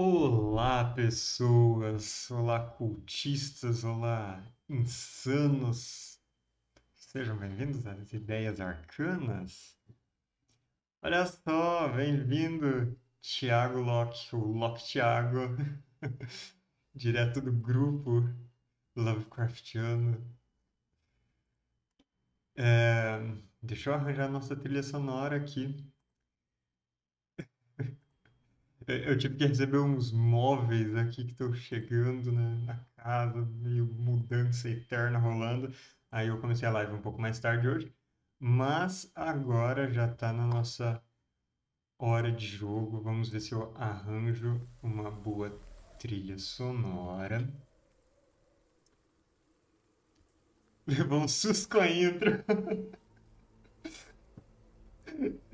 Olá, pessoas! Olá, cultistas! Olá, insanos! Sejam bem-vindos às Ideias Arcanas. Olha só, bem-vindo, Thiago Locke, o Locke Thiago, direto do grupo Lovecraftiano. É, deixa eu arranjar nossa trilha sonora aqui. Eu tive que receber uns móveis aqui que estão chegando né, na casa, meio mudança eterna rolando. Aí eu comecei a live um pouco mais tarde hoje. Mas agora já está na nossa hora de jogo. Vamos ver se eu arranjo uma boa trilha sonora. Levou um susto com a intro.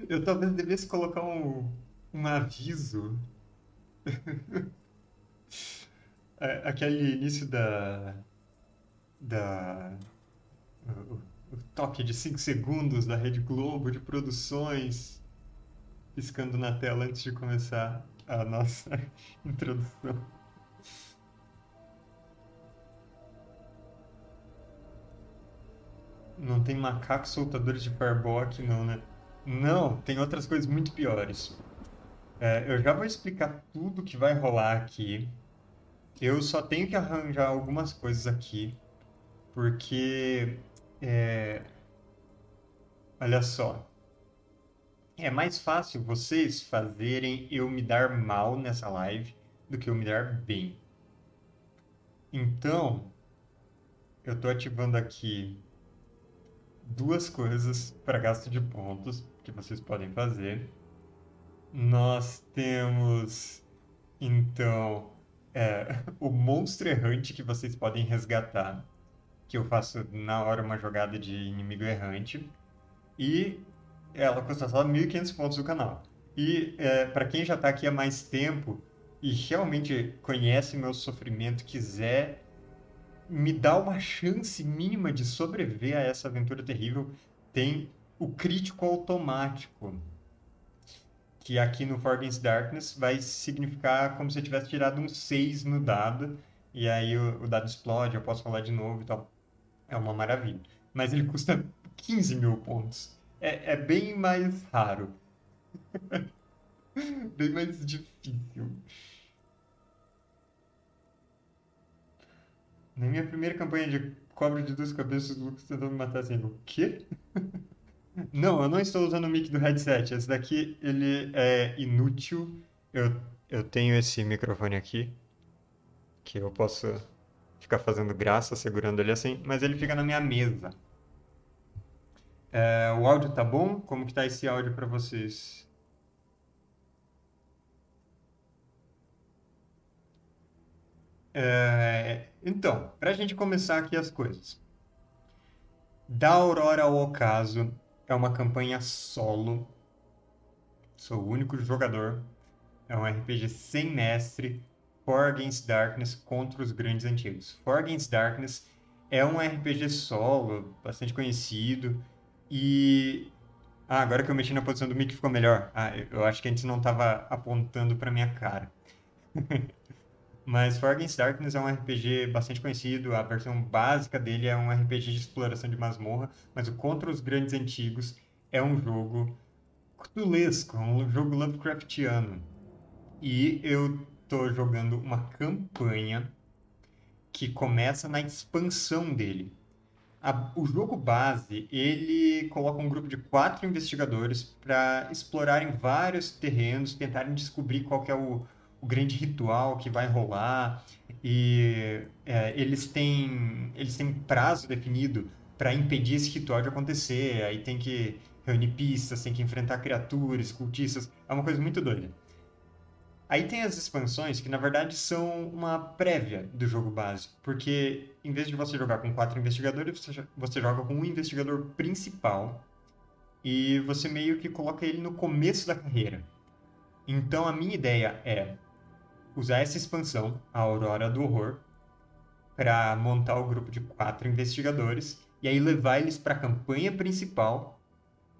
Eu talvez devesse colocar um, um aviso. É, aquele início da. da. O, o toque de 5 segundos da Rede Globo de produções piscando na tela antes de começar a nossa introdução. Não tem macacos soltadores de fireball aqui não, né? Não, tem outras coisas muito piores. É, eu já vou explicar tudo que vai rolar aqui. Eu só tenho que arranjar algumas coisas aqui, porque é, olha só, é mais fácil vocês fazerem eu me dar mal nessa live do que eu me dar bem. Então, eu estou ativando aqui duas coisas para gasto de pontos que vocês podem fazer. Nós temos, então, é, o monstro errante que vocês podem resgatar, que eu faço na hora uma jogada de inimigo errante. E ela custa só 1.500 pontos do canal. E é, para quem já está aqui há mais tempo e realmente conhece meu sofrimento, quiser me dar uma chance mínima de sobreviver a essa aventura terrível, tem o crítico automático, que aqui no For Darkness vai significar como se eu tivesse tirado um 6 no dado, e aí o, o dado explode, eu posso falar de novo e tal. É uma maravilha. Mas ele custa 15 mil pontos. É, é bem mais raro. bem mais difícil. Na minha primeira campanha de cobra de duas cabeças, o Lucas tentou me matar assim. O quê? não, eu não estou usando o mic do headset. Esse daqui, ele é inútil. Eu, eu tenho esse microfone aqui, que eu posso ficar fazendo graça segurando ele assim, mas ele fica na minha mesa. É, o áudio tá bom? Como que tá esse áudio para vocês? É, então, para a gente começar aqui as coisas. Da Aurora ao Ocaso é uma campanha solo. Sou o único jogador. É um RPG sem mestre. For Against Darkness contra os grandes antigos. For Against Darkness é um RPG solo, bastante conhecido. E. Ah, agora que eu mexi na posição do mic ficou melhor. Ah, eu acho que antes não estava apontando para minha cara. Mas For Against Darkness é um RPG bastante conhecido, a versão básica dele é um RPG de exploração de masmorra, mas o Contra os Grandes Antigos é um jogo cthulesco, um jogo Lovecraftiano. E eu tô jogando uma campanha que começa na expansão dele. A, o jogo base, ele coloca um grupo de quatro investigadores para explorarem vários terrenos, tentarem descobrir qual é o, o grande ritual que vai rolar e é, eles têm eles têm prazo definido para impedir esse ritual de acontecer. Aí tem que reunir pistas, tem que enfrentar criaturas, cultistas. É uma coisa muito doida. Aí tem as expansões que na verdade são uma prévia do jogo básico, porque em vez de você jogar com quatro investigadores, você, você joga com um investigador principal e você meio que coloca ele no começo da carreira. Então a minha ideia é usar essa expansão, a Aurora do Horror, para montar o grupo de quatro investigadores e aí levar eles para a campanha principal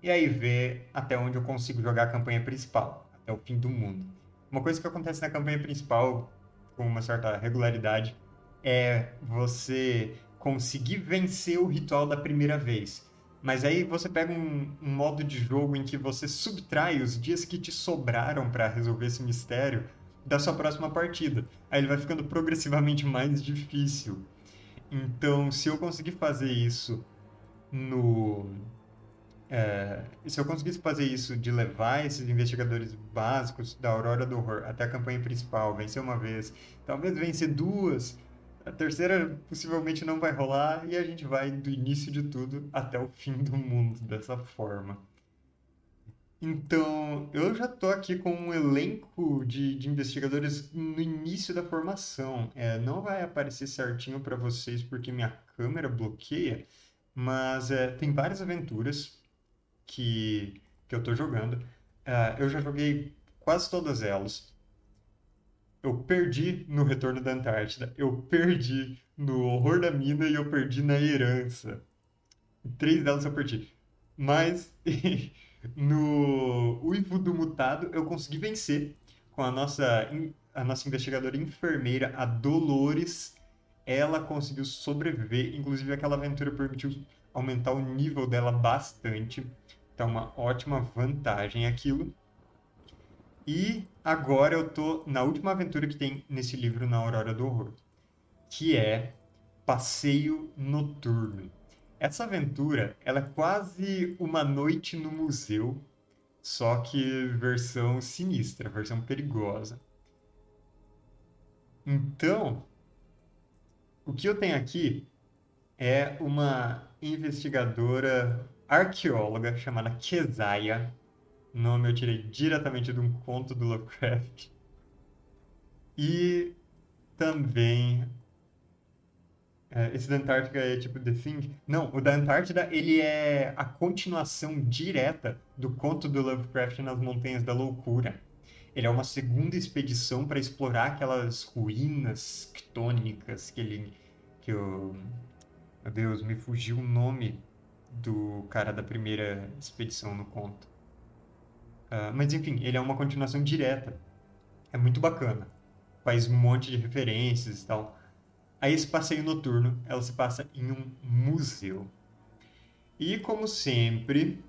e aí ver até onde eu consigo jogar a campanha principal, até o fim do mundo. Uma coisa que acontece na campanha principal com uma certa regularidade é você conseguir vencer o ritual da primeira vez. Mas aí você pega um, um modo de jogo em que você subtrai os dias que te sobraram para resolver esse mistério da sua próxima partida. Aí ele vai ficando progressivamente mais difícil. Então, se eu conseguir fazer isso no. É, se eu conseguisse fazer isso de levar esses investigadores básicos da Aurora do Horror até a campanha principal, vencer uma vez, talvez vencer duas, a terceira possivelmente não vai rolar e a gente vai do início de tudo até o fim do mundo dessa forma. Então, eu já tô aqui com um elenco de, de investigadores no início da formação. É, não vai aparecer certinho para vocês porque minha câmera bloqueia, mas é, tem várias aventuras que, que eu tô jogando. É, eu já joguei quase todas elas. Eu perdi no Retorno da Antártida, eu perdi no Horror da Mina e eu perdi na Herança. Três delas eu perdi. Mas No Uivo do Mutado, eu consegui vencer com a nossa, a nossa investigadora enfermeira, a Dolores. Ela conseguiu sobreviver, inclusive aquela aventura permitiu aumentar o nível dela bastante. Então, uma ótima vantagem aquilo. E agora eu tô na última aventura que tem nesse livro na Aurora do Horror, que é Passeio Noturno. Essa aventura, ela é quase uma noite no museu, só que versão sinistra, versão perigosa. Então, o que eu tenho aqui é uma investigadora arqueóloga chamada Keziah. Nome eu tirei diretamente de um conto do Lovecraft. E também esse da Antártica é tipo The Thing? Não, o da Antártida ele é a continuação direta do conto do Lovecraft nas Montanhas da Loucura. Ele é uma segunda expedição para explorar aquelas ruínas ctônicas que ele. que o. Meu Deus, me fugiu o nome do cara da primeira expedição no conto. Uh, mas enfim, ele é uma continuação direta. É muito bacana. Faz um monte de referências e tal. Aí esse passeio noturno, ela se passa em um museu. E como sempre,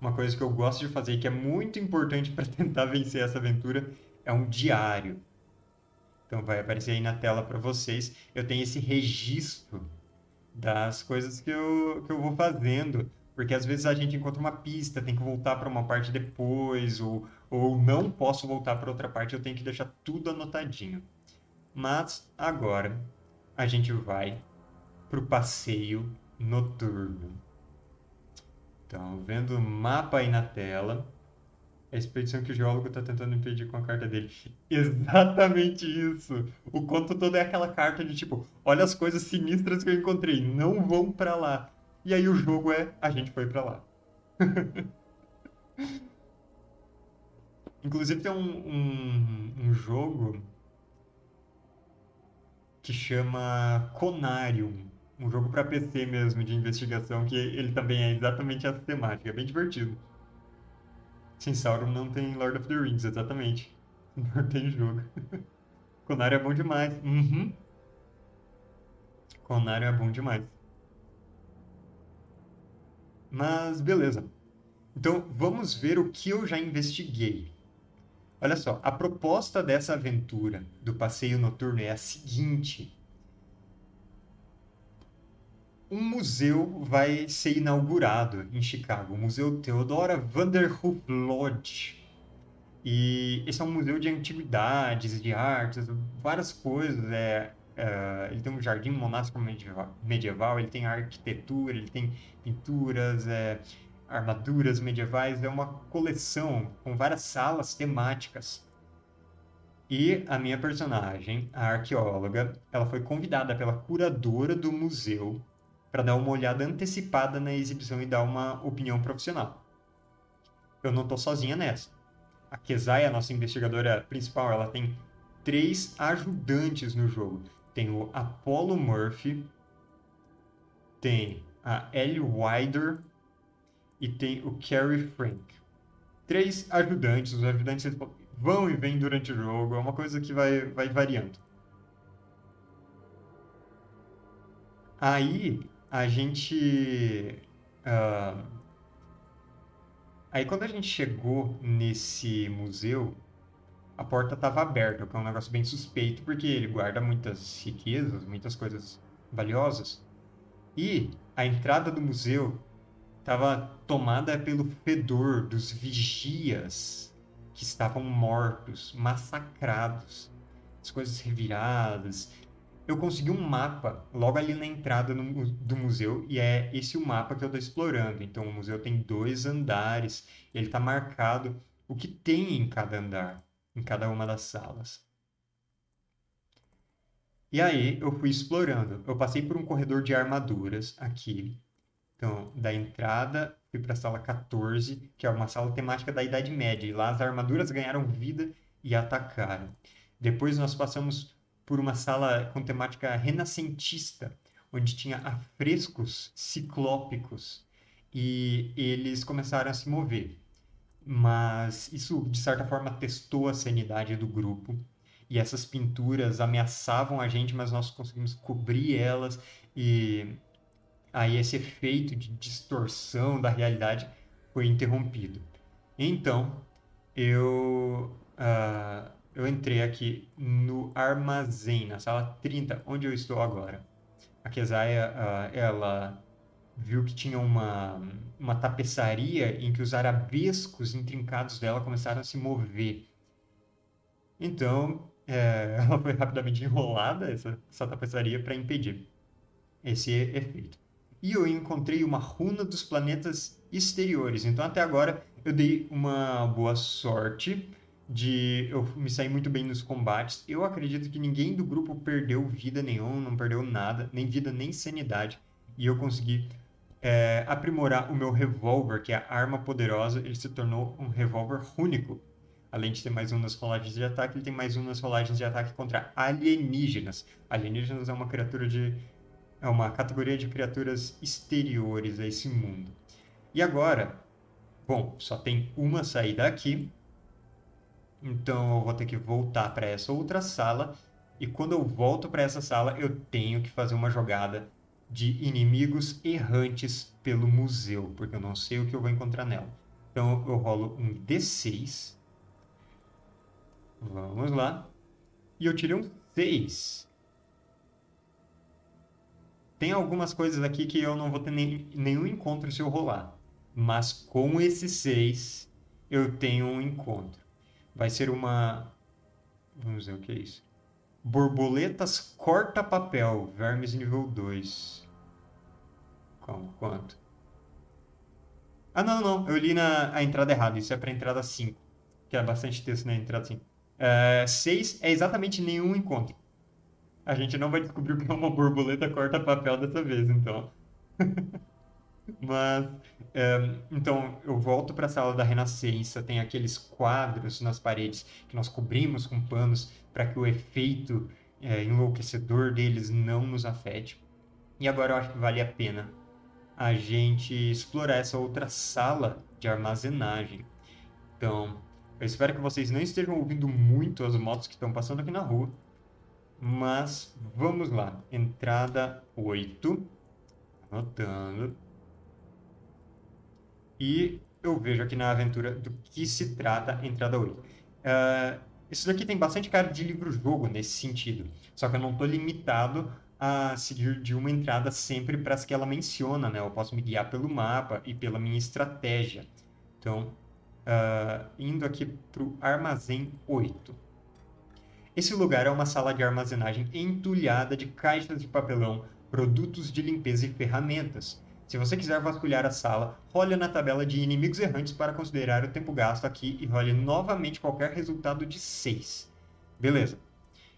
uma coisa que eu gosto de fazer que é muito importante para tentar vencer essa aventura é um diário. Então vai aparecer aí na tela para vocês. Eu tenho esse registro das coisas que eu, que eu vou fazendo. Porque às vezes a gente encontra uma pista, tem que voltar para uma parte depois, ou, ou não posso voltar para outra parte, eu tenho que deixar tudo anotadinho. Mas agora a gente vai para o passeio noturno. Então, vendo o mapa aí na tela, a expedição que o geólogo está tentando impedir com a carta dele. Exatamente isso! O conto todo é aquela carta de tipo, olha as coisas sinistras que eu encontrei, não vão para lá. E aí o jogo é, a gente foi para lá. Inclusive tem um, um, um jogo que chama Conarium, um jogo para PC mesmo de investigação que ele também é exatamente essa temática, é bem divertido. Sim, Sauron não tem Lord of the Rings, exatamente. Não tem jogo. Conarium é bom demais. Uhum. Conarium é bom demais. Mas beleza. Então vamos ver o que eu já investiguei. Olha só, a proposta dessa aventura do passeio noturno é a seguinte: um museu vai ser inaugurado em Chicago, o Museu Theodora Vanderhoof Lodge. E esse é um museu de antiguidades, de artes, várias coisas. É, é, ele tem um jardim monástico medieval, medieval, ele tem arquitetura, ele tem pinturas, é, armaduras medievais, é uma coleção com várias salas temáticas. E a minha personagem, a arqueóloga, ela foi convidada pela curadora do museu para dar uma olhada antecipada na exibição e dar uma opinião profissional. Eu não estou sozinha nessa. A Kezai, a nossa investigadora principal, ela tem três ajudantes no jogo. Tem o Apollo Murphy, tem a Ellie Wider e tem o Carrie Frank. Três ajudantes, os ajudantes vão e vêm durante o jogo, é uma coisa que vai, vai variando. Aí a gente. Uh, aí quando a gente chegou nesse museu, a porta estava aberta, o que é um negócio bem suspeito, porque ele guarda muitas riquezas, muitas coisas valiosas. E a entrada do museu estava tomada pelo fedor dos vigias que estavam mortos, massacrados, as coisas reviradas, eu consegui um mapa logo ali na entrada no, do museu e é esse o mapa que eu estou explorando. Então o museu tem dois andares, ele está marcado o que tem em cada andar, em cada uma das salas. E aí eu fui explorando. Eu passei por um corredor de armaduras aqui. Então, da entrada, fui para a sala 14, que é uma sala temática da Idade Média. E lá as armaduras ganharam vida e atacaram. Depois nós passamos por uma sala com temática renascentista, onde tinha afrescos ciclópicos e eles começaram a se mover. Mas isso, de certa forma, testou a sanidade do grupo. E essas pinturas ameaçavam a gente, mas nós conseguimos cobrir elas. E aí esse efeito de distorção da realidade foi interrompido. Então, eu uh, eu entrei aqui no armazém, na sala 30, onde eu estou agora. A Kesaia, uh, ela viu que tinha uma, uma tapeçaria em que os arabescos intrincados dela começaram a se mover. Então, é, ela foi rapidamente enrolada, essa, essa tapeçaria, para impedir esse efeito. E eu encontrei uma runa dos planetas exteriores. Então, até agora, eu dei uma boa sorte de eu me sair muito bem nos combates. Eu acredito que ninguém do grupo perdeu vida nenhuma, não perdeu nada, nem vida nem sanidade. E eu consegui é, aprimorar o meu revólver, que é a arma poderosa. Ele se tornou um revólver único. Além de ter mais um nas rolagens de ataque, ele tem mais um nas rolagens de ataque contra alienígenas. Alienígenas é uma criatura de. É uma categoria de criaturas exteriores a esse mundo. E agora, bom, só tem uma saída aqui então eu vou ter que voltar para essa outra sala. E quando eu volto para essa sala, eu tenho que fazer uma jogada de inimigos errantes pelo museu, porque eu não sei o que eu vou encontrar nela. Então eu rolo um D6. Vamos lá. E eu tirei um 6. Tem algumas coisas aqui que eu não vou ter nem, nenhum encontro se eu rolar. Mas com esse 6, eu tenho um encontro vai ser uma. Vamos ver o que é isso. Borboletas corta-papel, vermes nível 2. Como? Quanto? Ah, não, não. Eu li na a entrada errada. Isso é para entrada 5. Que é bastante texto na entrada 5. 6 é, é exatamente nenhum encontro. A gente não vai descobrir o que é uma borboleta corta-papel dessa vez, então. Mas, é, então, eu volto para a sala da Renascença, tem aqueles quadros nas paredes que nós cobrimos com panos para que o efeito é, enlouquecedor deles não nos afete. E agora eu acho que vale a pena a gente explorar essa outra sala de armazenagem. Então, eu espero que vocês não estejam ouvindo muito as motos que estão passando aqui na rua. Mas vamos lá. Entrada 8. Anotando. E eu vejo aqui na aventura do que se trata entrada 8. Uh, ah, isso daqui tem bastante cara de livro-jogo nesse sentido. Só que eu não estou limitado a seguir de uma entrada sempre para as que ela menciona, né? Eu posso me guiar pelo mapa e pela minha estratégia. Então, uh, indo aqui para o armazém 8. Esse lugar é uma sala de armazenagem entulhada de caixas de papelão, produtos de limpeza e ferramentas. Se você quiser vasculhar a sala, role na tabela de inimigos errantes para considerar o tempo gasto aqui e role novamente qualquer resultado de 6. Beleza.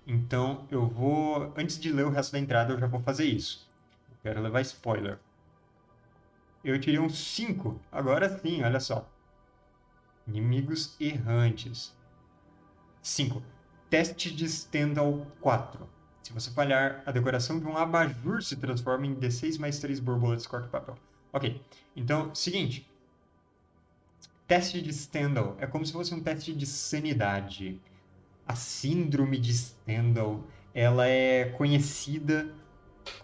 Então eu vou. Antes de ler o resto da entrada, eu já vou fazer isso. Quero levar spoiler. Eu tirei um 5. Agora sim, olha só. Inimigos errantes. 5. Teste de Stendhal 4. Se você falhar, a decoração de um abajur se transforma em D6 mais 3 borboletas corta-papel. Ok, então, seguinte. teste de Stendhal é como se fosse um teste de sanidade. A síndrome de Stendhal, ela é conhecida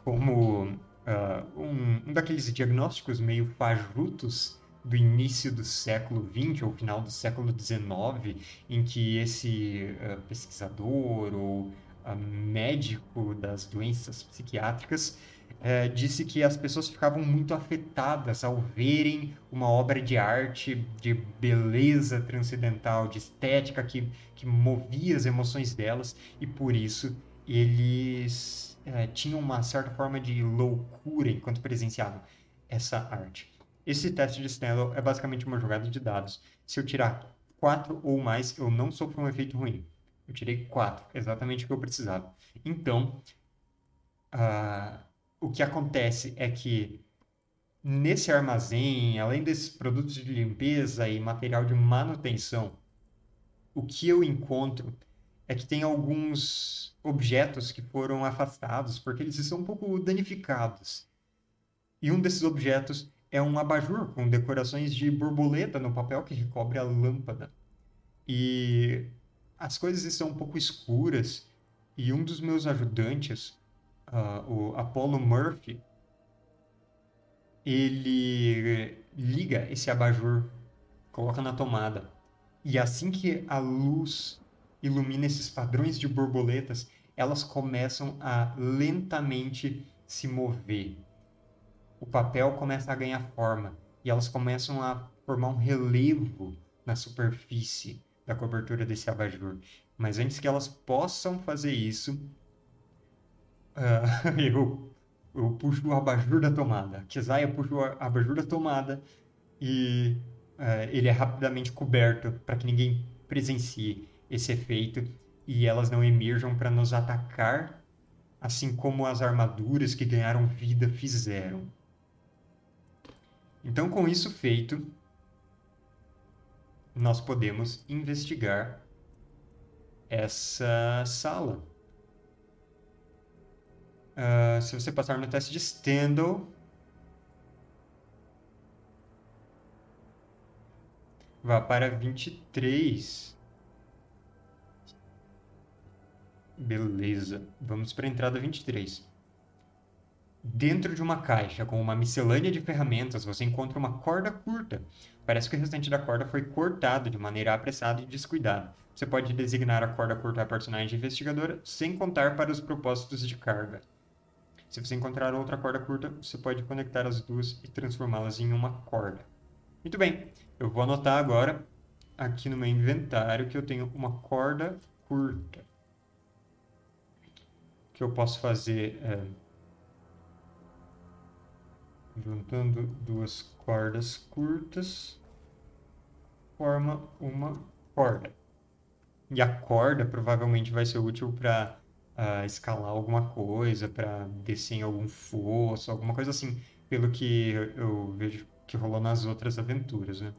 como uh, um, um daqueles diagnósticos meio fajutos do início do século XX ou final do século XIX, em que esse uh, pesquisador ou uh, médico das doenças psiquiátricas uh, disse que as pessoas ficavam muito afetadas ao verem uma obra de arte, de beleza transcendental, de estética que, que movia as emoções delas, e por isso eles tinham uma certa forma de loucura enquanto presenciavam essa arte. Esse teste de Snell é basicamente uma jogada de dados. Se eu tirar 4 ou mais, eu não sofro um efeito ruim. Eu tirei 4, exatamente o que eu precisava. Então, uh, o que acontece é que nesse armazém, além desses produtos de limpeza e material de manutenção, o que eu encontro é que tem alguns objetos que foram afastados porque eles estão um pouco danificados. E um desses objetos é um abajur com decorações de borboleta no papel que recobre a lâmpada. E as coisas estão um pouco escuras e um dos meus ajudantes, uh, o Apollo Murphy, ele liga esse abajur, coloca na tomada. E assim que a luz ilumina esses padrões de borboletas, elas começam a lentamente se mover o papel começa a ganhar forma e elas começam a formar um relevo na superfície da cobertura desse abajur. Mas antes que elas possam fazer isso, uh, eu, eu puxo o abajur da tomada. Kesaia puxa o abajur da tomada e uh, ele é rapidamente coberto para que ninguém presencie esse efeito e elas não emerjam para nos atacar, assim como as armaduras que ganharam vida fizeram. Então, com isso feito, nós podemos investigar essa sala. Uh, se você passar no teste de Stendhal, vá para 23. Beleza. Vamos para a entrada 23. Dentro de uma caixa com uma miscelânea de ferramentas, você encontra uma corda curta. Parece que o restante da corda foi cortado de maneira apressada e descuidada. Você pode designar a corda curta a personagem investigadora sem contar para os propósitos de carga. Se você encontrar outra corda curta, você pode conectar as duas e transformá-las em uma corda. Muito bem, eu vou anotar agora aqui no meu inventário que eu tenho uma corda curta. Que eu posso fazer. É juntando duas cordas curtas, forma uma corda. E a corda provavelmente vai ser útil para uh, ah, escalar alguma coisa, para descer em algum fosso, alguma coisa assim, pelo que eu vejo que rolou nas outras aventuras, né?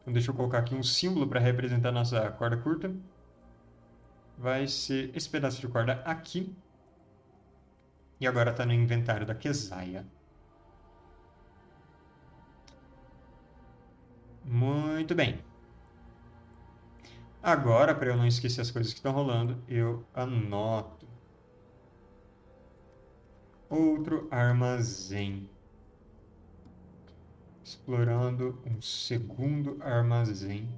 Então deixa eu colocar aqui um símbolo para representar nossa corda curta. Vai ser esse pedaço de corda aqui. E agora está no inventário da Kesaia. Muito bem. Agora, para eu não esquecer as coisas que estão rolando, eu anoto. Outro armazém. Explorando um segundo armazém,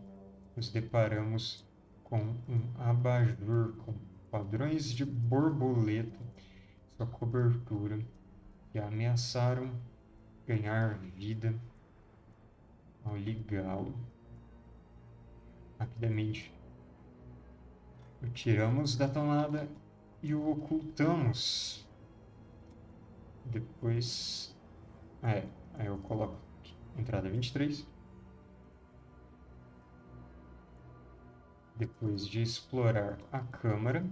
nos deparamos com um abajur com padrões de borboleta sua cobertura que ameaçaram ganhar vida ao ligá-lo rapidamente. O tiramos da tomada e o ocultamos. Depois. Ah, é, aí eu coloco aqui, entrada 23. Depois de explorar a câmara,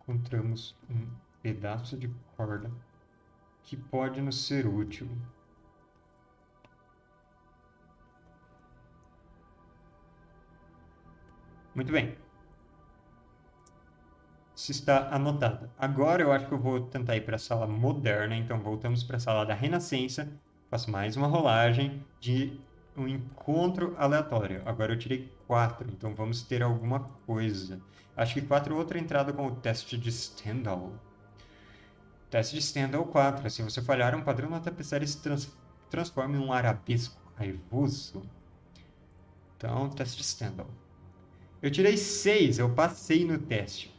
encontramos um pedaço de corda que pode nos ser útil. Muito bem. Se está anotado. Agora eu acho que eu vou tentar ir para a sala moderna, então voltamos para a sala da Renascença Faço mais uma rolagem de um encontro aleatório. Agora eu tirei 4, então vamos ter alguma coisa. Acho que 4 é outra entrada com o teste de Stendhal. Teste de Stendhal 4. Se você falhar, um padrão na tapeçaria se trans transforma em um arabesco raivoso. Então, teste de Stendhal. Eu tirei 6, eu passei no teste.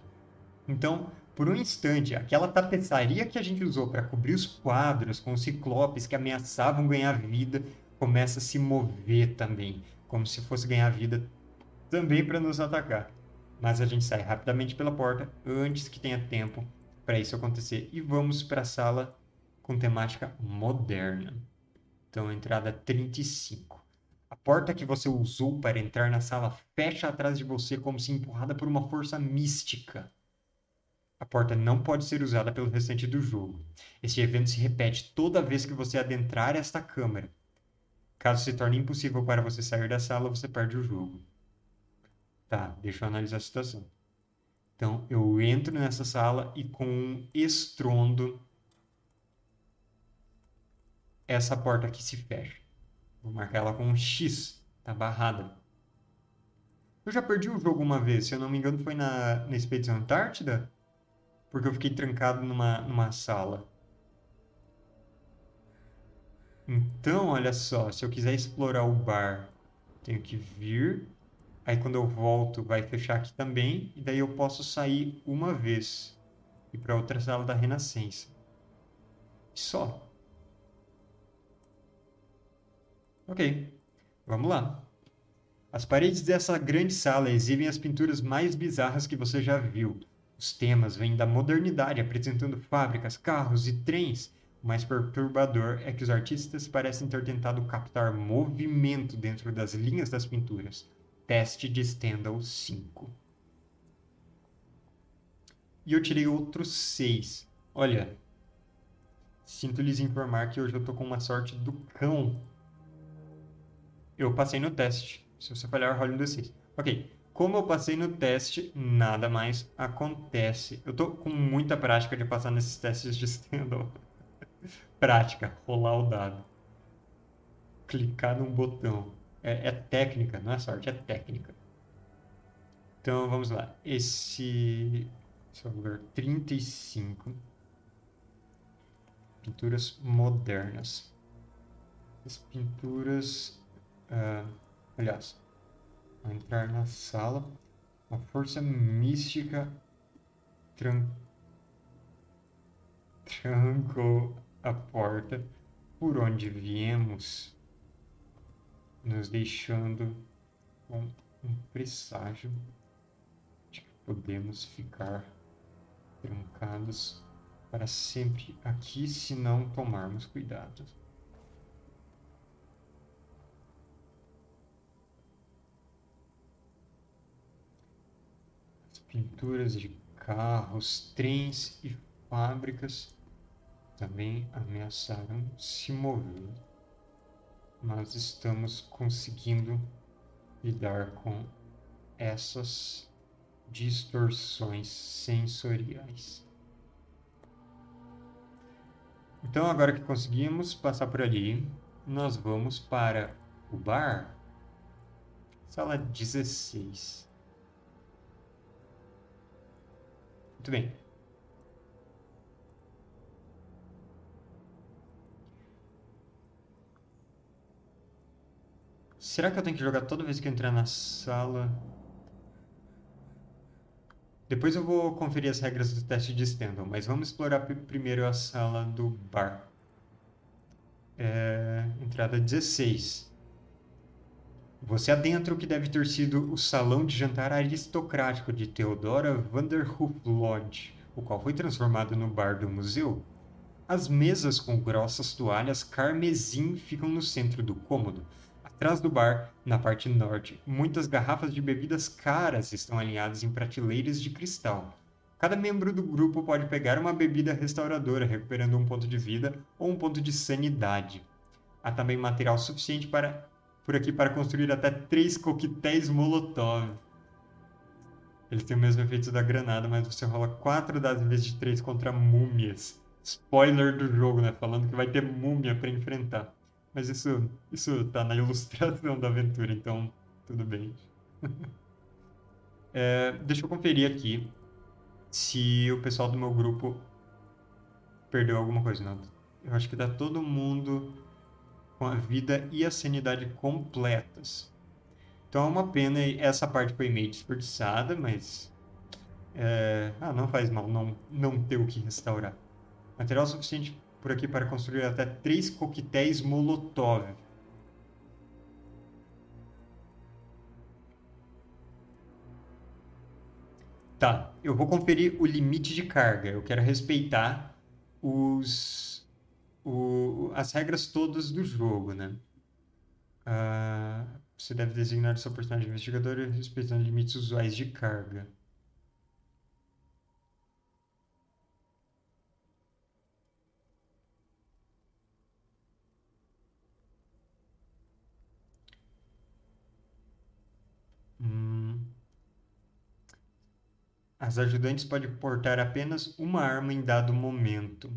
Então, por um instante, aquela tapeçaria que a gente usou para cobrir os quadros com os ciclopes que ameaçavam ganhar vida começa a se mover também, como se fosse ganhar vida também para nos atacar. Mas a gente sai rapidamente pela porta antes que tenha tempo para isso acontecer e vamos para a sala com temática moderna. Então, entrada 35. A porta que você usou para entrar na sala fecha atrás de você como se empurrada por uma força mística. A porta não pode ser usada pelo restante do jogo. Este evento se repete toda vez que você adentrar esta câmara. Caso se torne impossível para você sair da sala, você perde o jogo. Tá, deixa eu analisar a situação. Então, eu entro nessa sala e com um estrondo, essa porta aqui se fecha. Vou marcar ela com um X, tá barrada. Eu já perdi o jogo uma vez, se eu não me engano foi na, na Expedição Antártida, porque eu fiquei trancado numa, numa sala. Então, olha só, se eu quiser explorar o bar, tenho que vir. Aí quando eu volto, vai fechar aqui também. E daí eu posso sair uma vez. E para outra sala da Renascença. Só. Ok, vamos lá. As paredes dessa grande sala exibem as pinturas mais bizarras que você já viu. Os temas vêm da modernidade, apresentando fábricas, carros e trens o mais perturbador é que os artistas parecem ter tentado captar movimento dentro das linhas das pinturas. Teste de Stendhal 5. E eu tirei outros 6. Olha, sinto lhes informar que hoje eu tô com uma sorte do cão. Eu passei no teste. Se você falhar, role um D6. Ok. Como eu passei no teste, nada mais acontece. Eu tô com muita prática de passar nesses testes de Stendhal. Prática, rolar o dado. Clicar num botão. É, é técnica, não é sorte, é técnica. Então vamos lá. Esse. Esse é o lugar 35. Pinturas modernas. As pinturas. Uh, aliás, ao entrar na sala, uma força mística tran... trancou a porta por onde viemos, nos deixando com um presságio de que podemos ficar trancados para sempre aqui se não tomarmos cuidado. As pinturas de carros, trens e fábricas também ameaçaram se mover, mas estamos conseguindo lidar com essas distorções sensoriais. Então, agora que conseguimos passar por ali, nós vamos para o bar, sala 16. Muito bem. Será que eu tenho que jogar toda vez que eu entrar na sala? Depois eu vou conferir as regras do teste de Stendhal, mas vamos explorar primeiro a sala do bar. É, entrada 16. Você adentra o que deve ter sido o salão de jantar aristocrático de Theodora Vanderhoof Lodge, o qual foi transformado no bar do museu. As mesas com grossas toalhas carmesim ficam no centro do cômodo, Atrás do bar, na parte norte, muitas garrafas de bebidas caras estão alinhadas em prateleiras de cristal. Cada membro do grupo pode pegar uma bebida restauradora, recuperando um ponto de vida ou um ponto de sanidade. Há também material suficiente para, por aqui para construir até três coquetéis Molotov. Eles têm o mesmo efeito da granada, mas você rola 4 das vezes de 3 contra múmias. Spoiler do jogo, né? Falando que vai ter múmia para enfrentar. Mas isso, isso tá na ilustração da aventura, então tudo bem. É, deixa eu conferir aqui se o pessoal do meu grupo perdeu alguma coisa. Não. Eu acho que tá todo mundo com a vida e a sanidade completas. Então é uma pena essa parte foi meio desperdiçada, mas é... ah, não faz mal não, não ter o que restaurar. Material suficiente por aqui para construir até três coquetéis Molotov. Tá, eu vou conferir o limite de carga. Eu quero respeitar os, o, as regras todas do jogo, né? Uh, você deve designar seu personagem investigador respeitando limites usuais de carga. As ajudantes podem portar apenas uma arma em dado momento.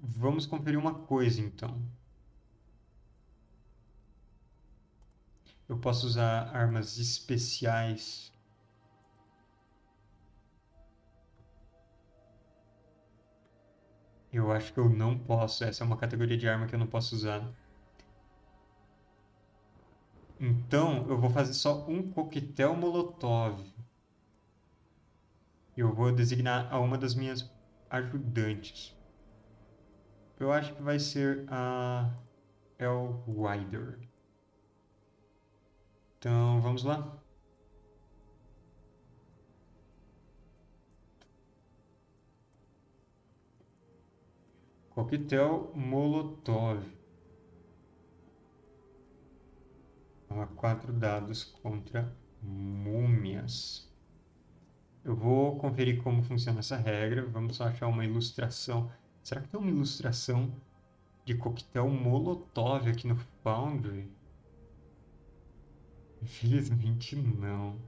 Vamos conferir uma coisa então. Eu posso usar armas especiais. Eu acho que eu não posso. Essa é uma categoria de arma que eu não posso usar. Então, eu vou fazer só um coquetel molotov. Eu vou designar a uma das minhas ajudantes. Eu acho que vai ser a El Wider. Então, vamos lá. Coquetel Molotov. Quatro dados contra múmias. Eu vou conferir como funciona essa regra. Vamos só achar uma ilustração. Será que tem uma ilustração de coquetel Molotov aqui no Foundry? Infelizmente não.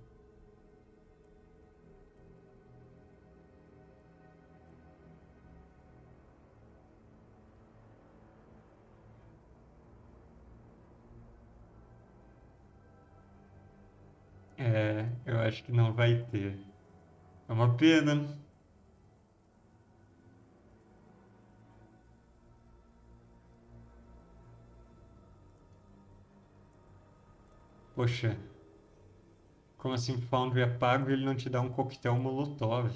É, eu acho que não vai ter. É uma pena. Poxa, como assim Foundry é pago e ele não te dá um coquetel Molotov?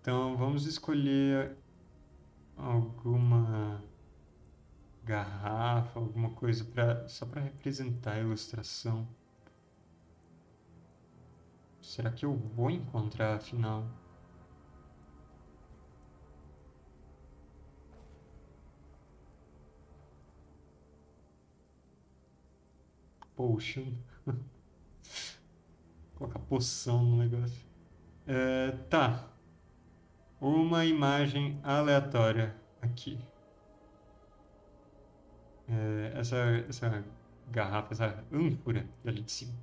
Então vamos escolher alguma garrafa, alguma coisa para só para representar a ilustração. Será que eu vou encontrar afinal? Potion. Colocar poção no negócio. É, tá. Uma imagem aleatória aqui. É, essa, essa garrafa, essa ânfora ali de cima.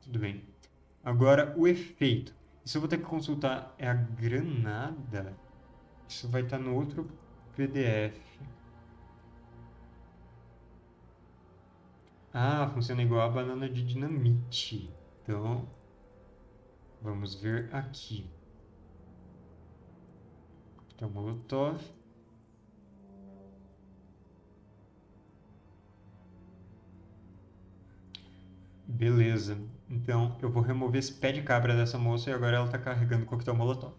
Tudo bem. Agora, o efeito. Isso eu vou ter que consultar. É a granada? Isso vai estar no outro PDF. Ah, funciona igual a banana de dinamite. Então, vamos ver aqui. Então, molotov. Beleza. Então, eu vou remover esse pé de cabra dessa moça e agora ela tá carregando coquetel molotov.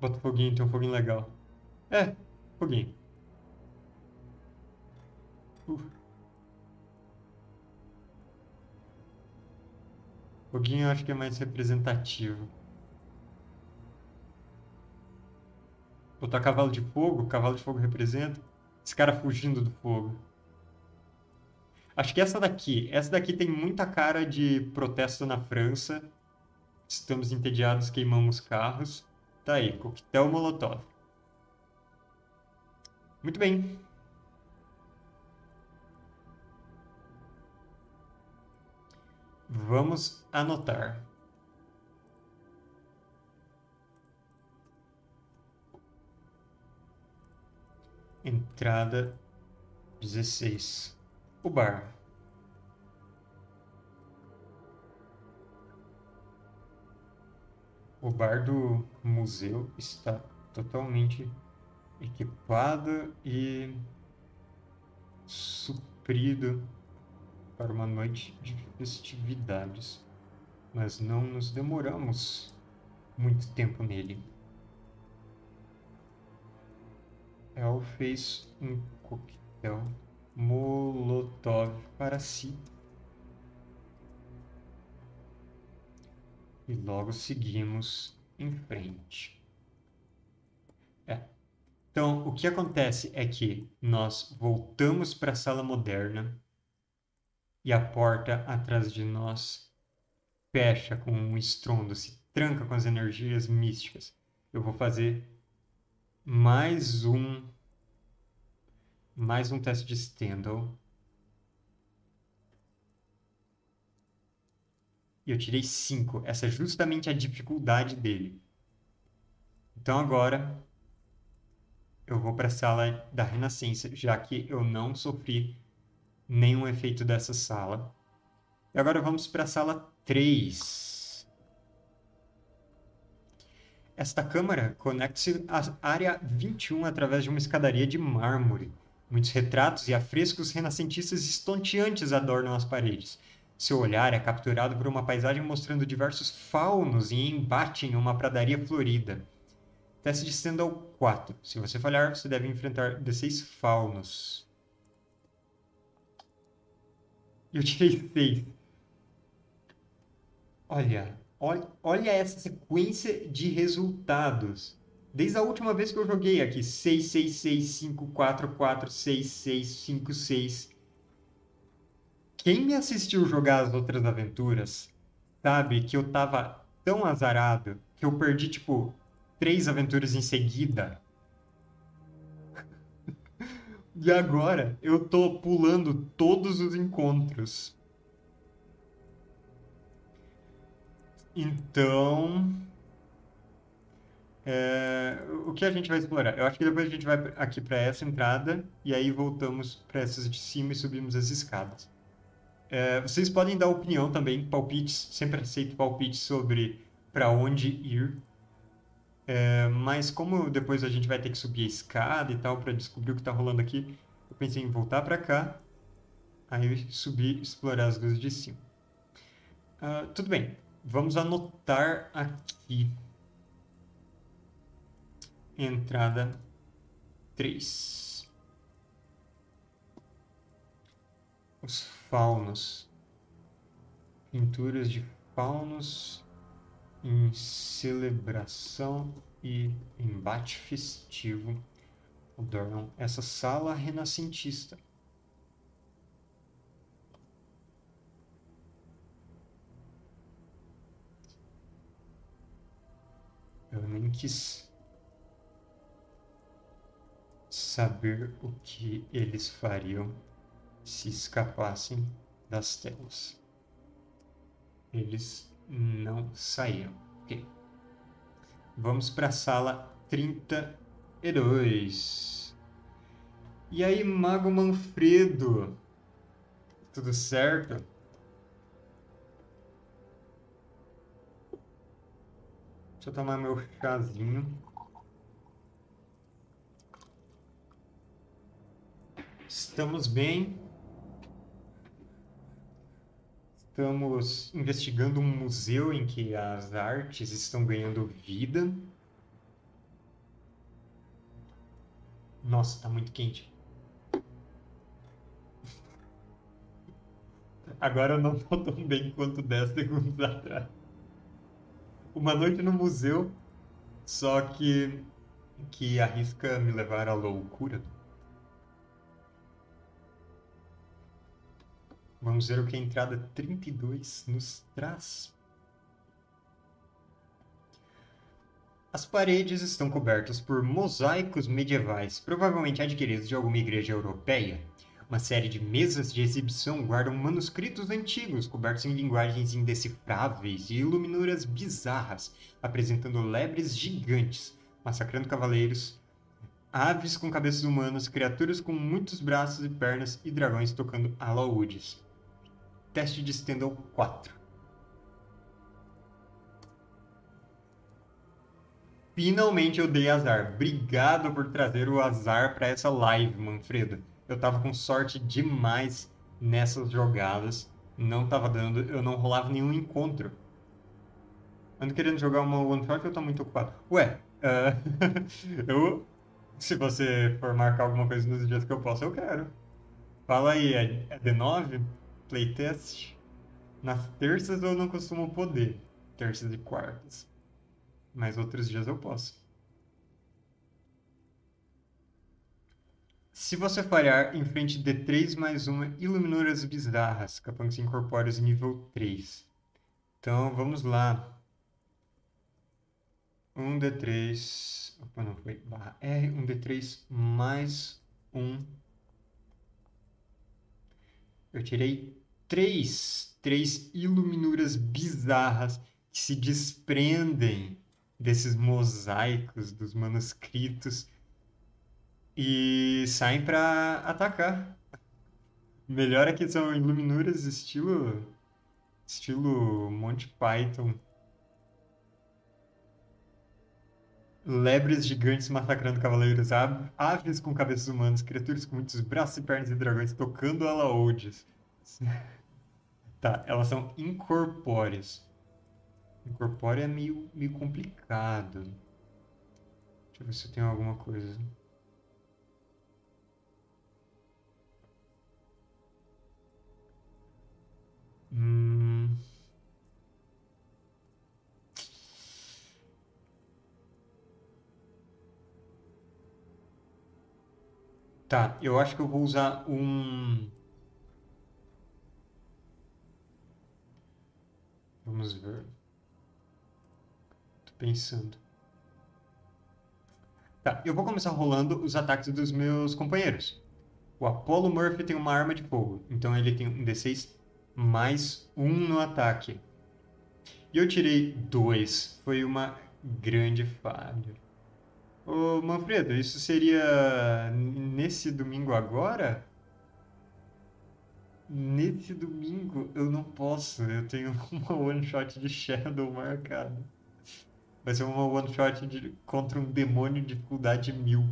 Bota foguinho, tem um foguinho legal. É, foguinho. Uh. Foguinho eu acho que é mais representativo. Botar cavalo de fogo, cavalo de fogo representa esse cara fugindo do fogo. Acho que essa daqui, essa daqui tem muita cara de protesto na França. Estamos entediados, queimamos carros. Tá aí, coquetel molotov. Muito bem. Vamos anotar. Entrada 16. O bar. O bar do museu está totalmente equipado e suprido para uma noite de festividades. Mas não nos demoramos muito tempo nele. El fez um coquetel Molotov para si. E logo seguimos em frente. É. Então, o que acontece é que nós voltamos para a sala moderna e a porta atrás de nós fecha com um estrondo, se tranca com as energias místicas. Eu vou fazer mais um mais um teste de Stendhal. E eu tirei 5. Essa é justamente a dificuldade dele. Então agora eu vou para a sala da Renascença, já que eu não sofri nenhum efeito dessa sala. E agora vamos para a sala 3. Esta câmara conecta-se à área 21 através de uma escadaria de mármore. Muitos retratos e afrescos renascentistas estonteantes adornam as paredes. Seu olhar é capturado por uma paisagem mostrando diversos faunos em embate em uma pradaria florida. Teste de Stendhal 4. Se você falhar, você deve enfrentar D6 faunos. Eu tirei 6. Olha, olha, olha essa sequência de resultados. Desde a última vez que eu joguei aqui, 6, 6, 6, 5, 4, 4, 6, 6, 5, 6. Quem me assistiu jogar as outras aventuras sabe que eu tava tão azarado que eu perdi, tipo, três aventuras em seguida. e agora eu tô pulando todos os encontros. Então, é, o que a gente vai explorar? Eu acho que depois a gente vai aqui para essa entrada e aí voltamos para essas de cima e subimos as escadas. É, vocês podem dar opinião também, palpites, sempre aceito palpites sobre para onde ir. É, mas como depois a gente vai ter que subir a escada e tal para descobrir o que está rolando aqui, eu pensei em voltar para cá, aí subir, explorar as luzes de cima. Uh, tudo bem, vamos anotar aqui entrada 3. Os faunos. Pinturas de faunos em celebração e embate festivo adornam essa sala renascentista. Eu nem saber o que eles fariam se escapassem das telas. Eles não saíram. Ok. Vamos para a sala 32. E aí, Mago Manfredo? Tudo certo? Deixa eu tomar meu chazinho. Estamos bem. Estamos investigando um museu em que as artes estão ganhando vida. Nossa, tá muito quente. Agora eu não tô tão bem quanto 10 segundos atrás. Uma noite no museu, só que que arrisca me levar à loucura. Vamos ver o que a entrada 32 nos traz. As paredes estão cobertas por mosaicos medievais, provavelmente adquiridos de alguma igreja europeia. Uma série de mesas de exibição guardam manuscritos antigos cobertos em linguagens indecifráveis e iluminuras bizarras, apresentando lebres gigantes, massacrando cavaleiros aves com cabeças humanas, criaturas com muitos braços e pernas e dragões tocando alaúdes. Teste de Stendhal 4. Finalmente eu dei azar. Obrigado por trazer o azar para essa live, Manfredo. Eu tava com sorte demais nessas jogadas. Não tava dando, eu não rolava nenhum encontro. Ando querendo jogar uma one shot eu tô muito ocupado. Ué, uh, eu. Se você for marcar alguma coisa nos dias que eu posso, eu quero. Fala aí, é, é D9? Playtest? Nas terças eu não costumo poder. Terças e quartas. Mas outros dias eu posso. Se você falhar, enfrente D3 mais uma Iluminuras Bizarras, capangas incorpóreos nível 3. Então, vamos lá. Um D3... Opa, não foi. Barra R, um D3 mais um. Eu tirei três. Três Iluminuras bizarras que se desprendem desses mosaicos dos manuscritos e saem para atacar. Melhor é que são iluminuras estilo estilo Monty Python. Lebres gigantes massacrando cavaleiros, aves com cabeças humanas, criaturas com muitos braços e pernas e dragões tocando alaúdes. tá, elas são incorpóreas. Incorpóreo é meio, meio complicado. Deixa eu ver se eu tenho alguma coisa. Hum... Tá, eu acho que eu vou usar um. Vamos ver. Tô pensando. Tá, eu vou começar rolando os ataques dos meus companheiros. O Apollo Murphy tem uma arma de fogo, então ele tem um D6 mais um no ataque. E eu tirei dois. Foi uma grande falha. Ô, Manfredo, isso seria nesse domingo agora? Nesse domingo eu não posso. Eu tenho uma one shot de Shadow marcada. Vai ser uma one shot de, contra um demônio de dificuldade mil.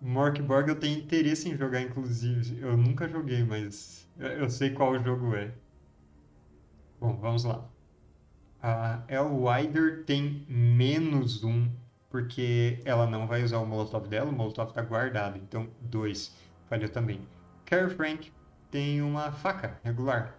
Morkborg eu tenho interesse em jogar, inclusive. Eu nunca joguei, mas eu sei qual jogo é. Bom, vamos lá. A Elwider tem menos um, porque ela não vai usar o Molotov dela, o Molotov está guardado, então dois. Falhou também. Carrie Frank tem uma faca regular.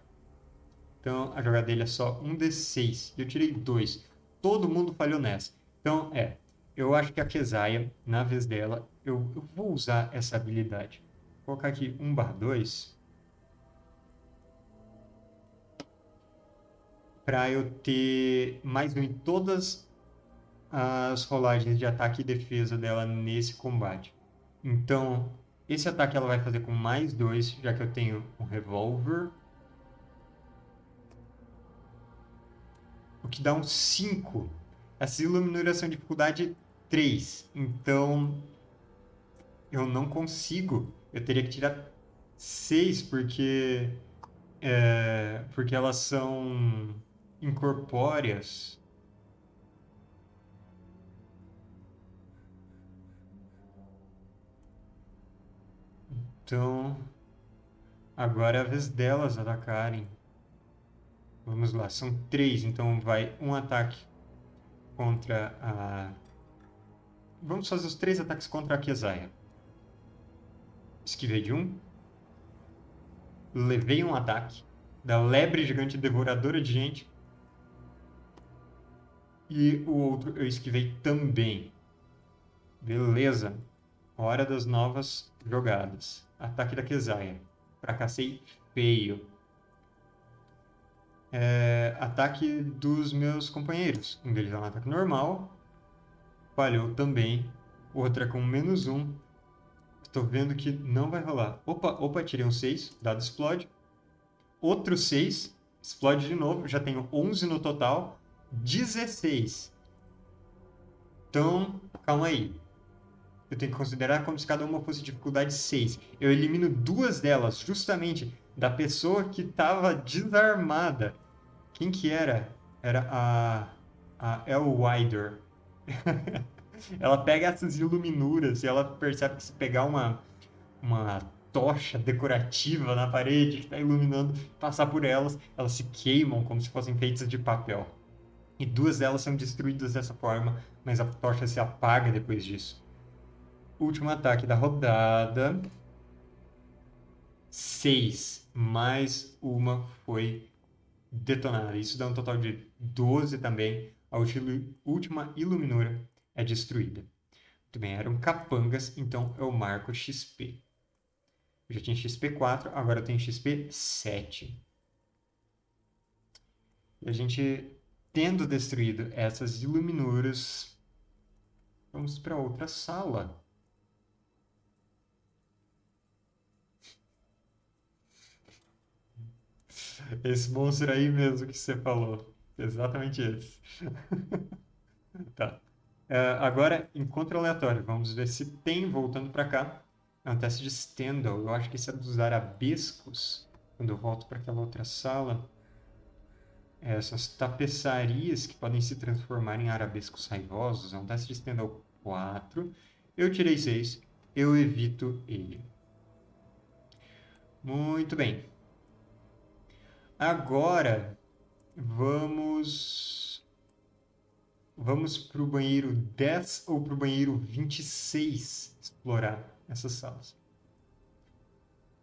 Então a jogada dele é só um D6. Eu tirei dois. Todo mundo falhou nessa. Então é, eu acho que a Kesaia, na vez dela, eu, eu vou usar essa habilidade. Vou colocar aqui 1 barra 2. Para eu ter mais um em todas as rolagens de ataque e defesa dela nesse combate. Então, esse ataque ela vai fazer com mais dois, já que eu tenho um revólver. O que dá um 5. Essa iluminação de dificuldade 3. Então, eu não consigo. Eu teria que tirar 6, porque... É, porque elas são incorpóreas. Então, agora é a vez delas atacarem. Vamos lá, são três, então vai um ataque contra a... Vamos fazer os três ataques contra a Kesaia. Esquivei de um. Levei um ataque da lebre gigante devoradora de gente. E o outro eu esquivei também. Beleza. Hora das novas jogadas. Ataque da Kesaia. Fracassei feio. É, ataque dos meus companheiros. Um deles é um ataque normal. Falhou também. Outra com menos um. Estou vendo que não vai rolar. Opa, opa, tirei um 6. Dado explode. Outro 6. Explode de novo, já tenho 11 no total, 16. Então, calma aí. Eu tenho que considerar como se cada uma fosse dificuldade 6. Eu elimino duas delas, justamente da pessoa que estava desarmada. Quem que era? Era a, a El Wider. ela pega essas iluminuras e ela percebe que se pegar uma, uma tocha decorativa na parede que está iluminando, passar por elas, elas se queimam como se fossem feitas de papel. E duas delas são destruídas dessa forma, mas a tocha se apaga depois disso. Último ataque da rodada. Seis. Mais uma foi detonada. Isso dá um total de 12 também. A última iluminura é destruída. Muito bem, eram capangas, então eu marco XP. Eu já tinha XP 4, agora eu tenho XP 7. E a gente, tendo destruído essas iluminuras, vamos para outra sala. Esse monstro aí mesmo que você falou. Exatamente esse. tá. Uh, agora, encontro aleatório. Vamos ver se tem, voltando para cá, é um teste de Stendhal. Eu acho que esse é dos arabescos. Quando eu volto para aquela outra sala. É, essas tapeçarias que podem se transformar em arabescos raivosos. É um teste de Stendhal 4. Eu tirei 6. Eu evito ele. Muito bem. Agora, vamos Vamos para o banheiro 10 ou para o banheiro 26 explorar essas salas.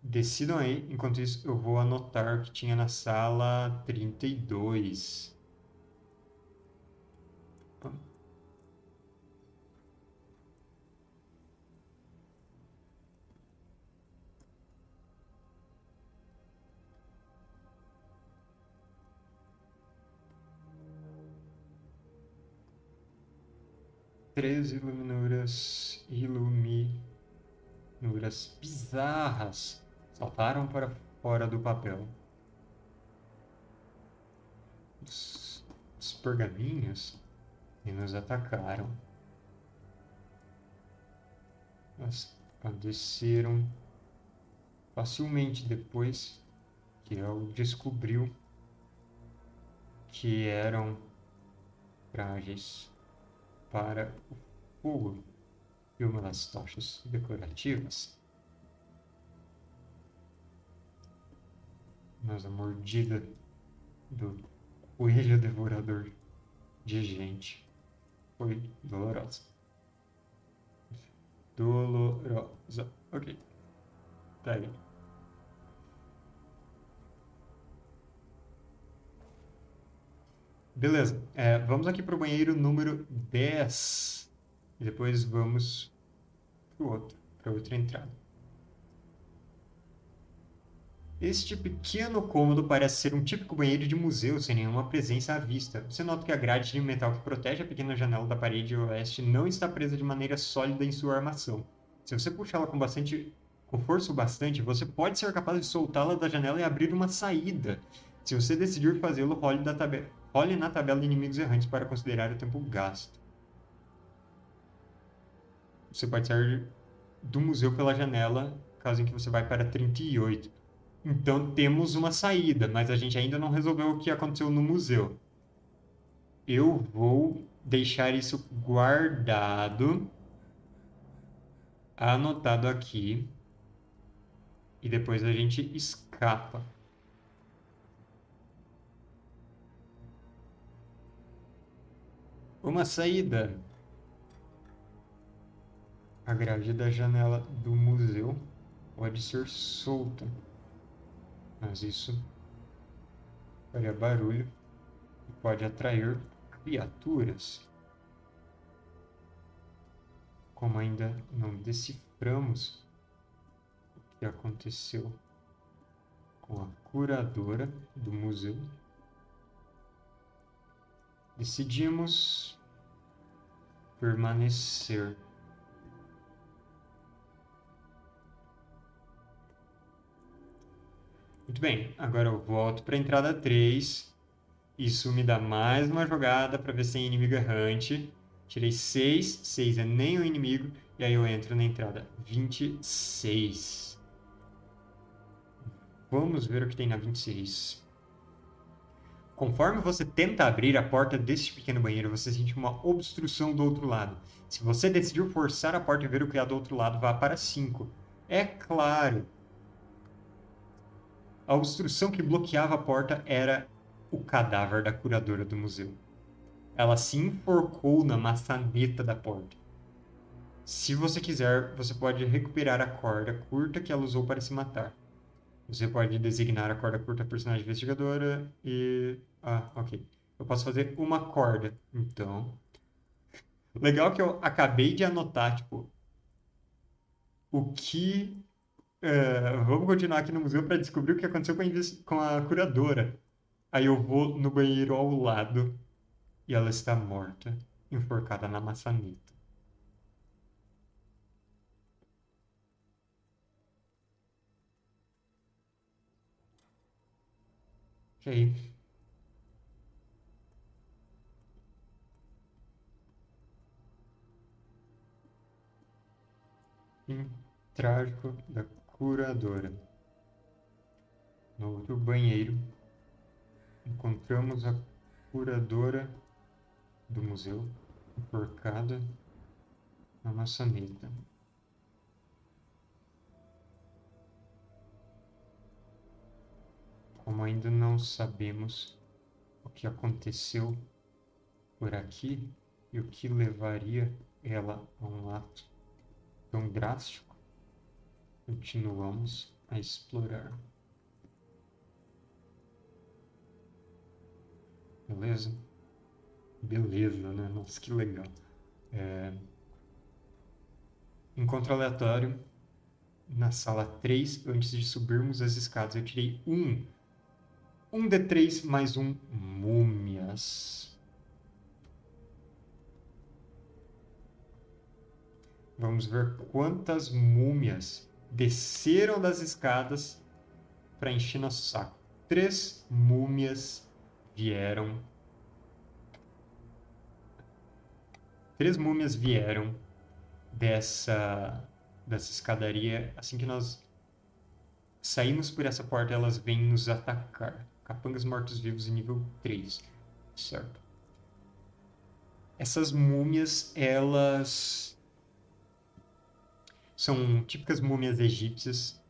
Decidam aí, enquanto isso eu vou anotar o que tinha na sala 32. Três iluminuras, iluminuras bizarras saltaram para fora do papel. Os, os pergaminhos e nos atacaram. Elas padeceram facilmente depois que eu descobriu que eram frágeis para o fogo e uma das tochas decorativas. Mas a mordida do coelho devorador de gente foi dolorosa. Dolorosa. Ok. Pega. Beleza. É, vamos aqui para o banheiro número 10. E depois vamos para outro, para outra entrada. Este pequeno cômodo parece ser um típico banheiro de museu, sem nenhuma presença à vista. Você nota que a grade de metal que protege a pequena janela da parede oeste não está presa de maneira sólida em sua armação. Se você puxá-la com bastante com força o bastante, você pode ser capaz de soltá-la da janela e abrir uma saída. Se você decidir fazê-lo, role da tabela Olhe na tabela de inimigos errantes para considerar o tempo gasto. Você pode sair do museu pela janela, caso em que você vai para 38. Então temos uma saída, mas a gente ainda não resolveu o que aconteceu no museu. Eu vou deixar isso guardado, anotado aqui, e depois a gente escapa. Uma saída. A grade da janela do museu pode ser solta, mas isso faria barulho e pode atrair criaturas. Como ainda não deciframos o que aconteceu com a curadora do museu, decidimos permanecer. Muito bem, agora eu volto para a entrada 3. Isso me dá mais uma jogada para ver se tem inimigo errante. Tirei 6, 6 é nem o inimigo, e aí eu entro na entrada 26. Vamos ver o que tem na 26. Conforme você tenta abrir a porta deste pequeno banheiro, você sente uma obstrução do outro lado. Se você decidir forçar a porta e ver o que há do outro lado, vá para 5. É claro. A obstrução que bloqueava a porta era o cadáver da curadora do museu. Ela se enforcou na maçaneta da porta. Se você quiser, você pode recuperar a corda curta que ela usou para se matar. Você pode designar a corda curta personagem investigadora e. Ah, ok. Eu posso fazer uma corda. Então. Legal que eu acabei de anotar, tipo. O que. Uh, vamos continuar aqui no museu para descobrir o que aconteceu com a, com a curadora. Aí eu vou no banheiro ao lado e ela está morta, enforcada na maçaneta. Ok. Fim trágico da curadora. No outro banheiro, encontramos a curadora do museu, enforcada na maçaneta. Como ainda não sabemos o que aconteceu por aqui e o que levaria ela a um ato tão drástico, continuamos a explorar. Beleza? Beleza, né? Nossa, que legal. É... Encontro aleatório na sala 3, antes de subirmos as escadas. Eu tirei um. Um D3 mais um múmias. Vamos ver quantas múmias desceram das escadas para encher nosso saco. Três múmias vieram três múmias vieram dessa, dessa escadaria. Assim que nós saímos por essa porta, elas vêm nos atacar. Capangas mortos-vivos em nível 3. Certo. Essas múmias, elas são típicas múmias egípcias,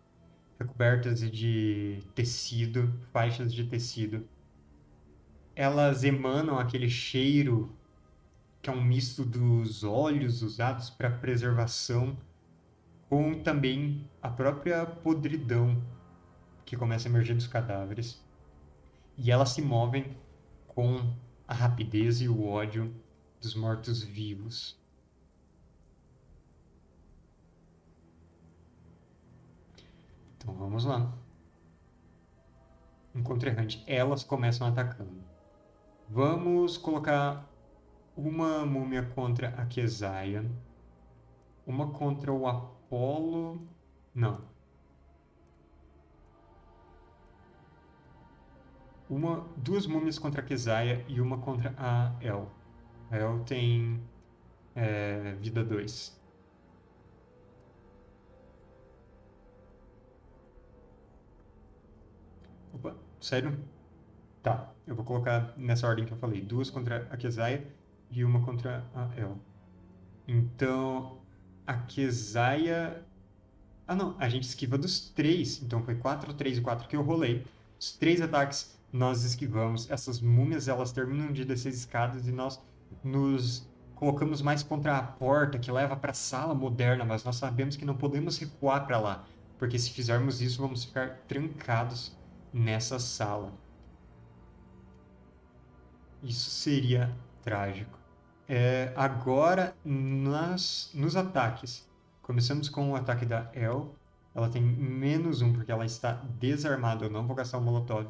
recobertas de tecido, faixas de tecido. Elas emanam aquele cheiro que é um misto dos óleos usados para preservação com também a própria podridão que começa a emergir dos cadáveres. E elas se movem com a rapidez e o ódio dos mortos-vivos. Então vamos lá. Encontro errante. Elas começam atacando. Vamos colocar uma múmia contra a Kesaia, uma contra o Apolo. Não. Uma, duas múmias contra a Kesaia e uma contra a El. A El tem é, vida 2. Opa, sério? Tá, eu vou colocar nessa ordem que eu falei. Duas contra a Kesaia e uma contra a El. Então, a Kesaia... Ah, não. A gente esquiva dos três. Então, foi 4, 3 e 4 que eu rolei. Os três ataques nós esquivamos. Essas múmias, elas terminam de descer escadas e nós nos colocamos mais contra a porta que leva para a sala moderna, mas nós sabemos que não podemos recuar para lá, porque se fizermos isso, vamos ficar trancados nessa sala. Isso seria trágico. É, agora, nas, nos ataques. Começamos com o ataque da El. Ela tem menos um porque ela está desarmada. Eu não vou gastar o Molotov.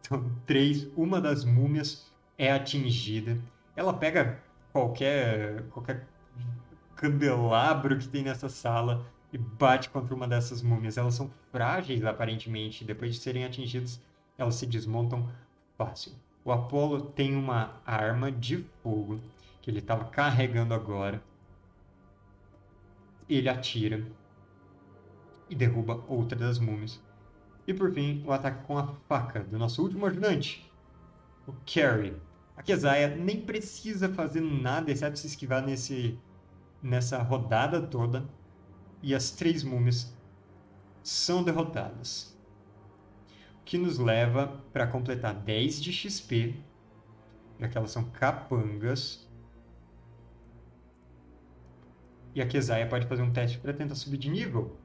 Então, três. Uma das múmias é atingida. Ela pega qualquer, qualquer candelabro que tem nessa sala e bate contra uma dessas múmias. Elas são frágeis, aparentemente. Depois de serem atingidas, elas se desmontam fácil. O Apollo tem uma arma de fogo que ele estava carregando agora. Ele atira e derruba outra das múmias. E por fim, o ataque com a faca do nosso último ajudante, o Carrie. A Keziah nem precisa fazer nada exceto se esquivar nesse, nessa rodada toda. E as três múmias são derrotadas. O que nos leva para completar 10 de XP, já que elas são capangas. E a Keziah pode fazer um teste para tentar subir de nível.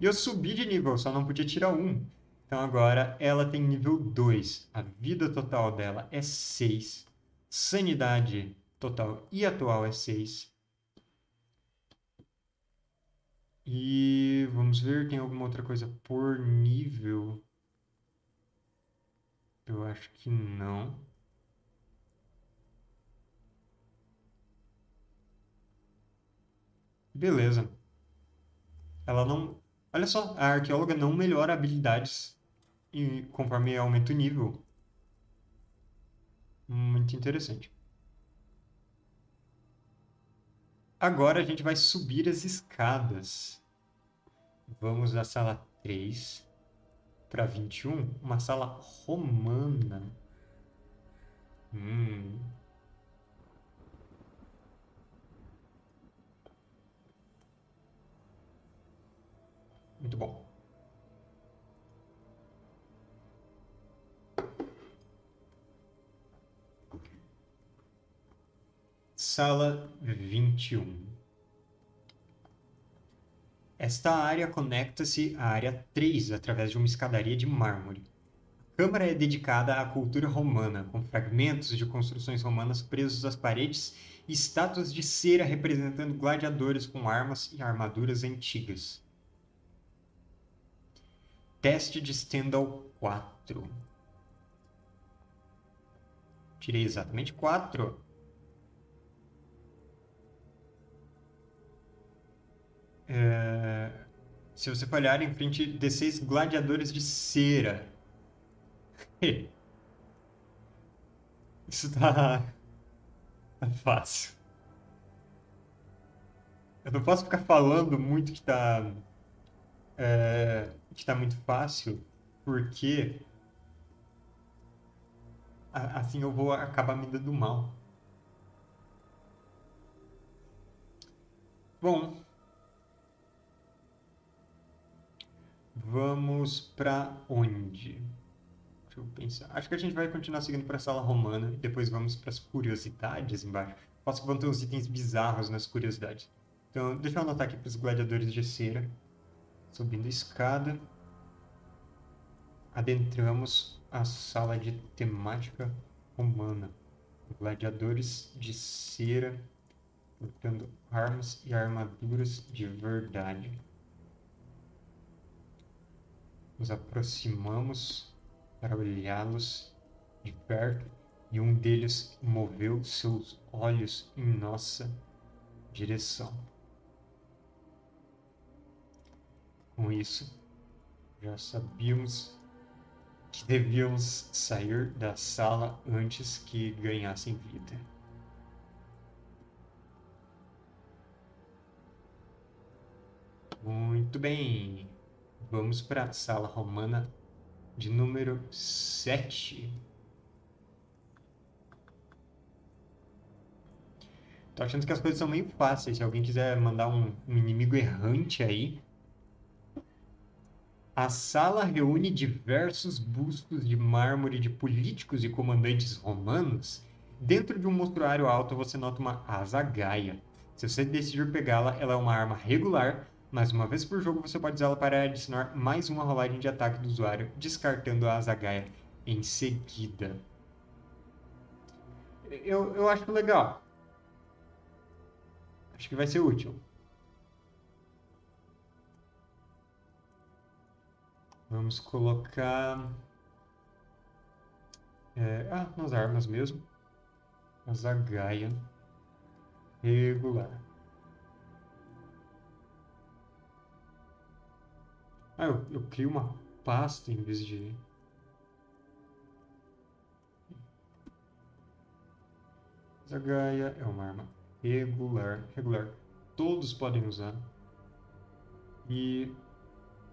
E eu subi de nível, só não podia tirar um. Então agora ela tem nível 2. A vida total dela é 6. Sanidade total e atual é 6. E vamos ver, tem alguma outra coisa por nível? Eu acho que não. Beleza. Ela não. Olha só, a arqueóloga não melhora habilidades conforme aumenta o nível. Muito interessante. Agora a gente vai subir as escadas. Vamos da sala 3 para 21, uma sala romana. Hum. Muito bom. Sala 21. Esta área conecta-se à área 3 através de uma escadaria de mármore. A câmara é dedicada à cultura romana, com fragmentos de construções romanas presos às paredes e estátuas de cera representando gladiadores com armas e armaduras antigas. Teste de Stendhal 4. Tirei exatamente 4. É... Se você falhar em frente de seis gladiadores de cera. Isso tá... tá fácil. Eu não posso ficar falando muito que tá... É que está muito fácil, porque assim eu vou acabar me dando mal. Bom, vamos para onde? Deixa eu pensar. Acho que a gente vai continuar seguindo para a sala romana e depois vamos para as curiosidades embaixo. Posso que vão ter uns itens bizarros nas curiosidades. Então, deixa eu anotar aqui para os gladiadores de cera. Subindo a escada, adentramos a sala de temática romana. Gladiadores de cera portando armas e armaduras de verdade. Nos aproximamos para olhá-los de perto e um deles moveu seus olhos em nossa direção. Com isso, já sabíamos que devíamos sair da sala antes que ganhassem vida. Muito bem. Vamos para a sala romana de número 7. Tô achando que as coisas são meio fáceis. Se alguém quiser mandar um, um inimigo errante aí, a sala reúne diversos bustos de mármore de políticos e comandantes romanos. Dentro de um mostruário alto você nota uma asa gaia. Se você decidir pegá-la, ela é uma arma regular, mas uma vez por jogo você pode usá-la para adicionar mais uma rolagem de ataque do usuário, descartando a asa gaia em seguida. Eu, eu acho legal. Acho que vai ser útil. Vamos colocar... É, ah, nas armas mesmo. A zagaia regular. Ah, eu, eu crio uma pasta em vez de... Zagaia é uma arma regular. Regular. Todos podem usar. E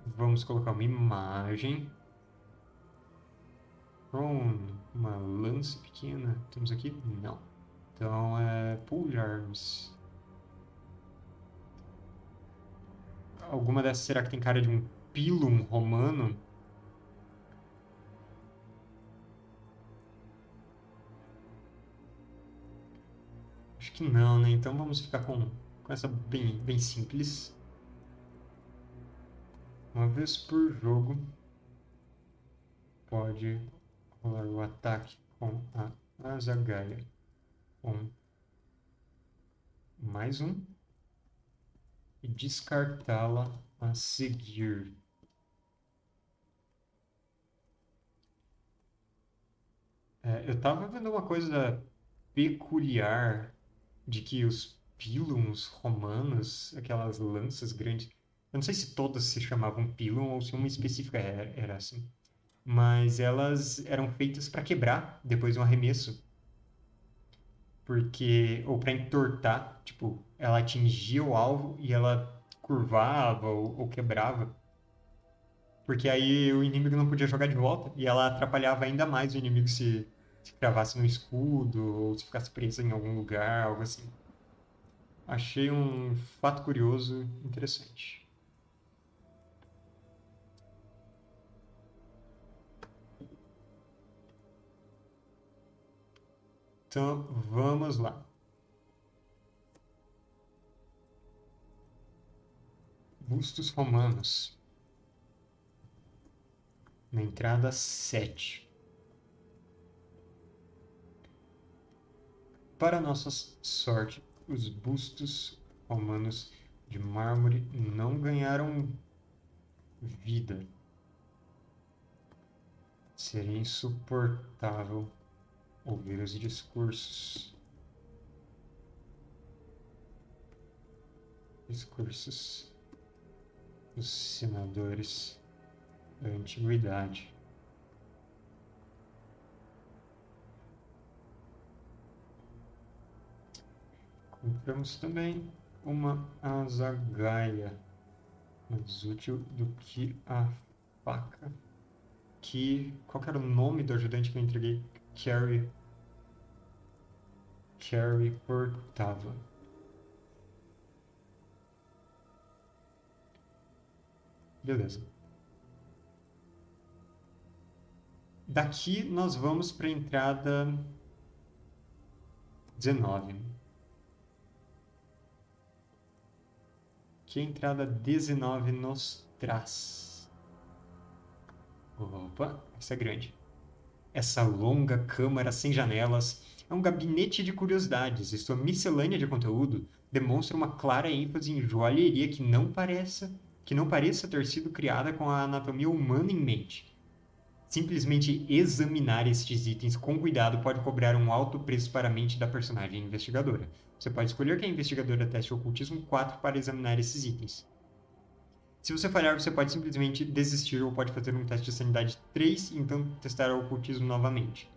vamos colocar uma imagem. Prone, uma lance pequena. Temos aqui? Não. Então é pull arms. Alguma dessas será que tem cara de um pilum romano? Acho que não, né? Então vamos ficar com, com essa bem, bem simples. Uma vez por jogo pode rolar o ataque com a Azagaia com mais um e descartá-la a seguir. É, eu estava vendo uma coisa peculiar de que os píluns romanos, aquelas lanças grandes, eu não sei se todas se chamavam pílum ou se uma específica era, era assim, mas elas eram feitas para quebrar depois de um arremesso porque ou para entortar, tipo, ela atingia o alvo e ela curvava ou, ou, quebrava. Porque aí o inimigo não podia jogar de volta e ela atrapalhava ainda mais o inimigo se, se cravasse no escudo ou se ficasse preso em algum lugar, algo assim. Achei um fato curioso interessante. Então, vamos lá. Bustos romanos. Na entrada 7. Para nossa sorte, os bustos romanos de mármore não ganharam vida. Seria insuportável ouvir os discursos. Discursos dos senadores da antiguidade. Compramos também uma azagaia, mais útil do que a faca. Que, qual era o nome do ajudante que eu entreguei? Carrie Carrie portava. Beleza. Daqui nós vamos para a entrada 19. Que a entrada 19 nos traz. Opa, essa é grande. Essa longa câmara sem janelas é um gabinete de curiosidades e sua miscelânea de conteúdo demonstra uma clara ênfase em joalheria que não pareça, que não pareça ter sido criada com a anatomia humana em mente. Simplesmente examinar estes itens com cuidado pode cobrar um alto preço para a mente da personagem investigadora. Você pode escolher que a investigadora teste ocultismo 4 para examinar esses itens. Se você falhar, você pode simplesmente desistir ou pode fazer um teste de sanidade 3 e então testar o ocultismo novamente.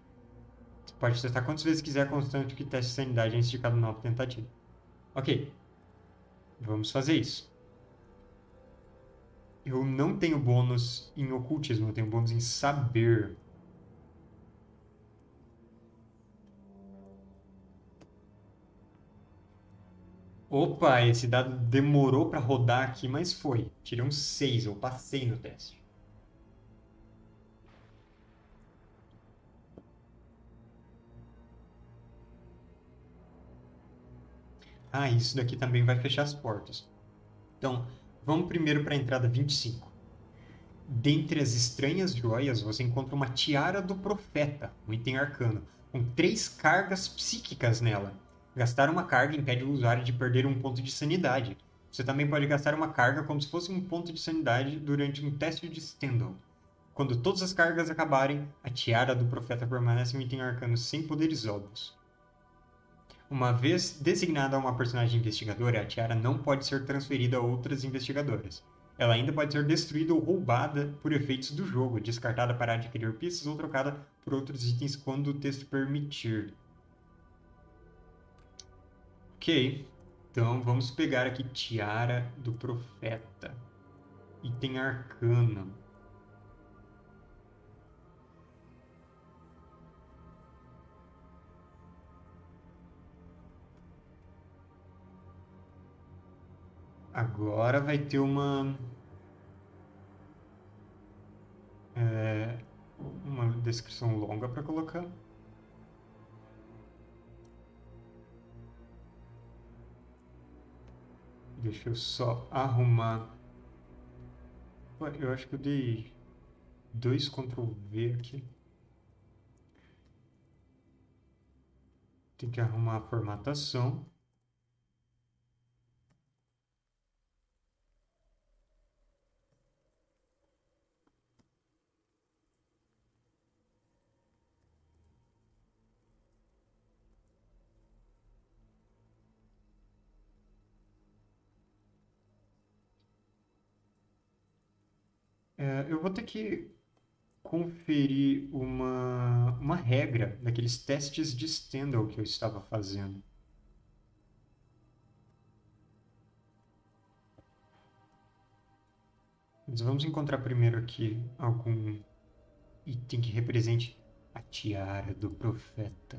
Você pode testar quantas vezes quiser, constante que teste de sanidade antes de cada nova tentativa. Ok. Vamos fazer isso. Eu não tenho bônus em ocultismo, eu tenho bônus em saber. Opa, esse dado demorou para rodar aqui, mas foi. Tirei um 6, eu passei no teste. Ah, isso daqui também vai fechar as portas. Então, vamos primeiro para a entrada 25. Dentre as estranhas joias, você encontra uma tiara do profeta, um item arcano, com três cargas psíquicas nela. Gastar uma carga impede o usuário de perder um ponto de sanidade. Você também pode gastar uma carga como se fosse um ponto de sanidade durante um teste de Stendhal. Quando todas as cargas acabarem, a tiara do profeta permanece um item arcano sem poderes óbvios. Uma vez designada a uma personagem investigadora, a tiara não pode ser transferida a outras investigadoras. Ela ainda pode ser destruída ou roubada por efeitos do jogo, descartada para adquirir pistas ou trocada por outros itens quando o texto permitir. Ok, então vamos pegar aqui Tiara do Profeta. Item arcano. Agora vai ter uma. É, uma descrição longa para colocar. Deixa eu só arrumar. Eu acho que eu dei dois Ctrl V aqui. Tem que arrumar a formatação. É, eu vou ter que conferir uma, uma regra daqueles testes de Stendhal que eu estava fazendo. Mas vamos encontrar primeiro aqui algum item que represente a tiara do profeta.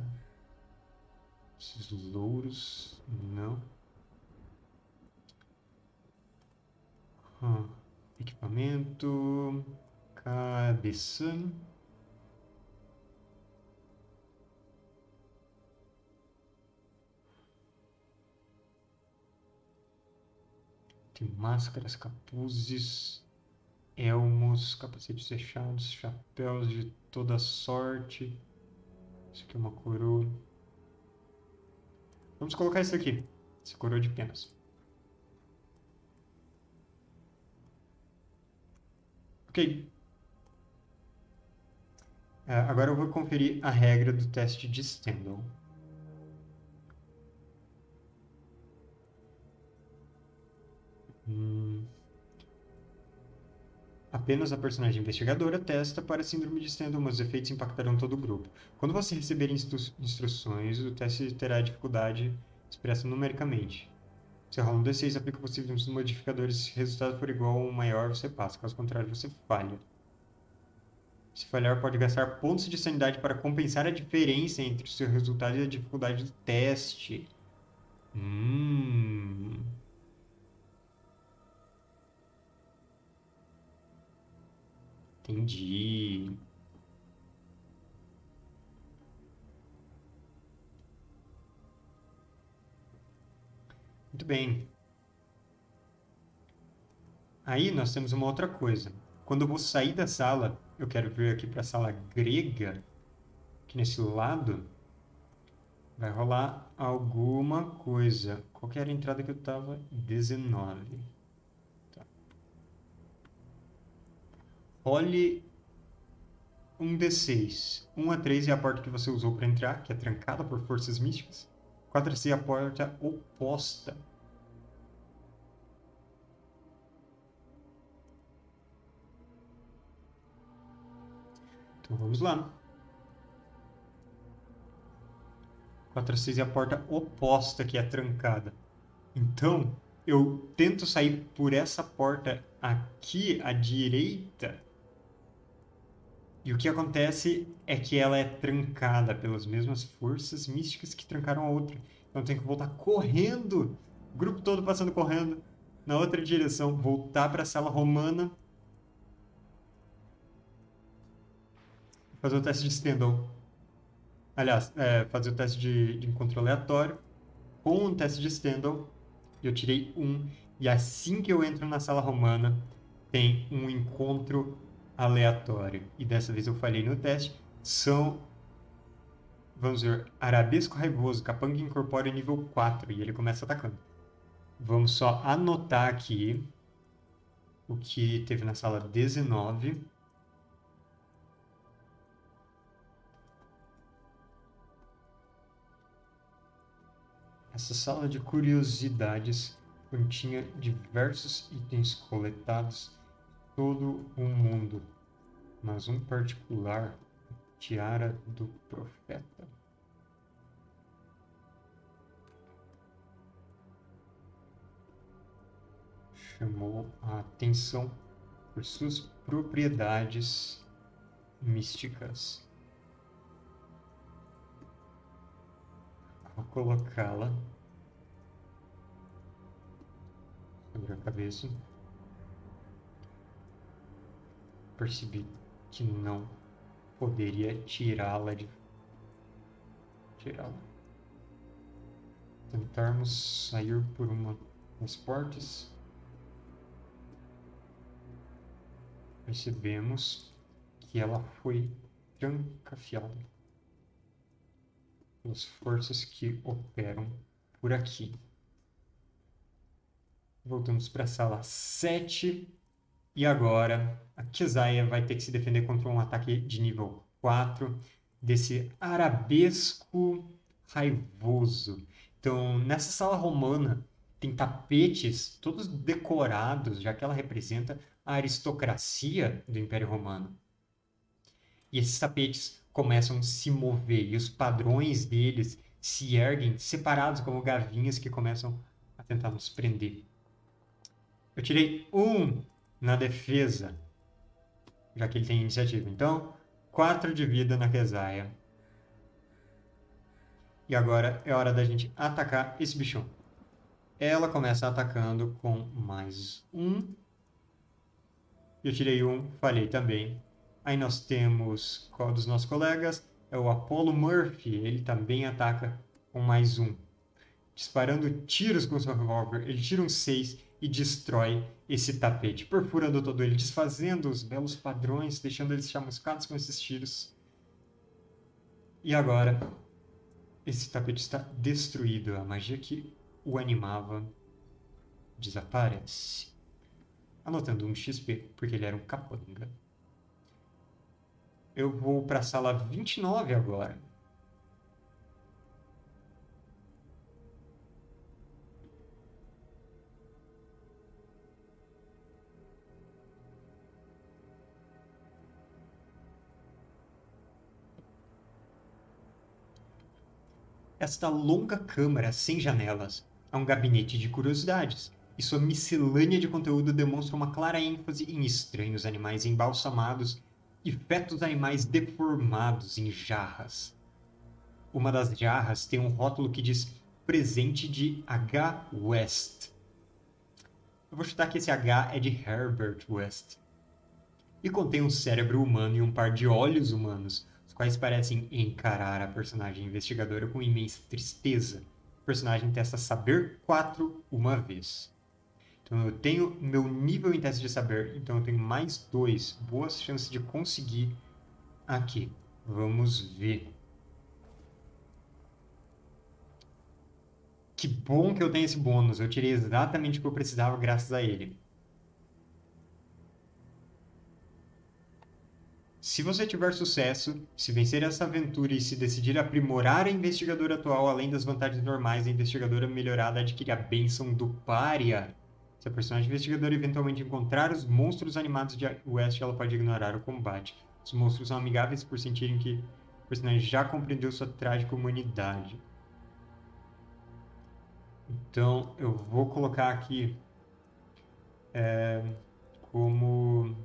Esses louros, não. Hum. Equipamento, cabeça. Tem máscaras, capuzes, elmos, capacetes fechados, chapéus de toda sorte. Isso aqui é uma coroa. Vamos colocar isso aqui. Essa coroa de penas. Ok. É, agora eu vou conferir a regra do teste de Stendhal. Hum. Apenas a personagem investigadora testa para síndrome de Stendhal, mas os efeitos impactarão todo o grupo. Quando você receber instru instruções, o teste terá dificuldade expressa numericamente. Você rola um D6 aplica possíveis modificadores. Se o resultado for igual ou maior, você passa. Caso contrário, você falha. Se falhar, pode gastar pontos de sanidade para compensar a diferença entre o seu resultado e a dificuldade do teste. Hum. Entendi. Muito bem. Aí nós temos uma outra coisa. Quando eu vou sair da sala, eu quero vir aqui para a sala grega, aqui nesse lado, vai rolar alguma coisa. Qual era a entrada que eu estava? 19. Tá. Role um D6. 1 a 3 é a porta que você usou para entrar, que é trancada por forças místicas. 4 a 6 a porta oposta. Então vamos lá. 4 a 6 é a porta oposta que é trancada. Então, eu tento sair por essa porta aqui à direita. E o que acontece é que ela é trancada pelas mesmas forças místicas que trancaram a outra. Então tenho que voltar correndo, o grupo todo passando correndo na outra direção, voltar para a sala romana fazer o teste de Stendhal. Aliás, é, fazer o teste de, de encontro aleatório com um teste de Stendhal. Eu tirei um. E assim que eu entro na sala romana, tem um encontro aleatório. E dessa vez eu falhei no teste. São, vamos ver, Arabesco Raivoso, Capanga incorpora nível 4 e ele começa atacando. Vamos só anotar aqui o que teve na sala 19. Essa sala de curiosidades continha diversos itens coletados todo o mundo, mas um particular, tiara do profeta. Chamou a atenção por suas propriedades místicas. Vou colocá-la sobre a cabeça. Percebi que não poderia tirá-la de tirá-la. Tentarmos sair por uma das portas. Percebemos que ela foi trancafiada pelas forças que operam por aqui. Voltamos para a sala 7. E agora a Keziah vai ter que se defender contra um ataque de nível 4 desse arabesco raivoso. Então, nessa sala romana tem tapetes todos decorados, já que ela representa a aristocracia do Império Romano. E esses tapetes começam a se mover e os padrões deles se erguem separados como gavinhas que começam a tentar nos prender. Eu tirei um na defesa, já que ele tem iniciativa. Então, quatro de vida na Kesaia. E agora é hora da gente atacar esse bichão. Ela começa atacando com mais um. Eu tirei um, falhei também. Aí nós temos qual dos nossos colegas? É o Apollo Murphy. Ele também ataca com mais um. Disparando tiros com seu revólver, ele tira um 6 e destrói esse tapete, perfurando todo ele, desfazendo os belos padrões, deixando eles chamuscados com esses tiros. E agora, esse tapete está destruído. A magia que o animava desaparece. Anotando um XP, porque ele era um capanga. Eu vou para a sala 29 agora. Esta longa câmara sem janelas é um gabinete de curiosidades, e sua miscelânea de conteúdo demonstra uma clara ênfase em estranhos animais embalsamados e fetos animais deformados em jarras. Uma das jarras tem um rótulo que diz presente de H. West. Eu vou chutar que esse H é de Herbert West. E contém um cérebro humano e um par de olhos humanos, quais parecem encarar a personagem investigadora com imensa tristeza. O personagem testa saber 4 uma vez. Então eu tenho meu nível em teste de saber, então eu tenho mais dois. Boas chances de conseguir aqui. Vamos ver. Que bom que eu tenho esse bônus. Eu tirei exatamente o que eu precisava graças a ele. Se você tiver sucesso, se vencer essa aventura e se decidir aprimorar a investigadora atual, além das vantagens normais, a investigadora melhorada adquire a bênção do Pária. Se a personagem investigadora eventualmente encontrar os monstros animados de West, ela pode ignorar o combate. Os monstros são amigáveis por sentirem que o personagem já compreendeu sua trágica humanidade. Então, eu vou colocar aqui é, como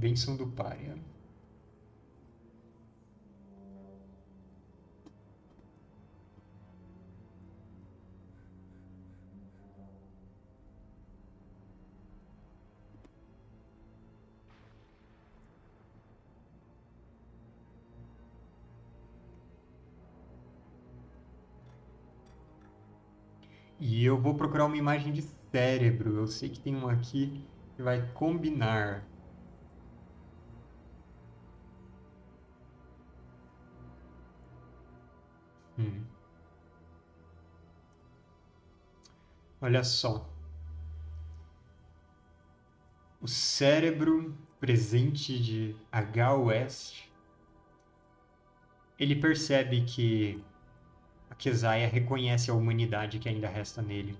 Bênção do Pária. E eu vou procurar uma imagem de cérebro. Eu sei que tem uma aqui que vai combinar. Hum. Olha só. O cérebro presente de H. West, ele percebe que a Kesaia reconhece a humanidade que ainda resta nele.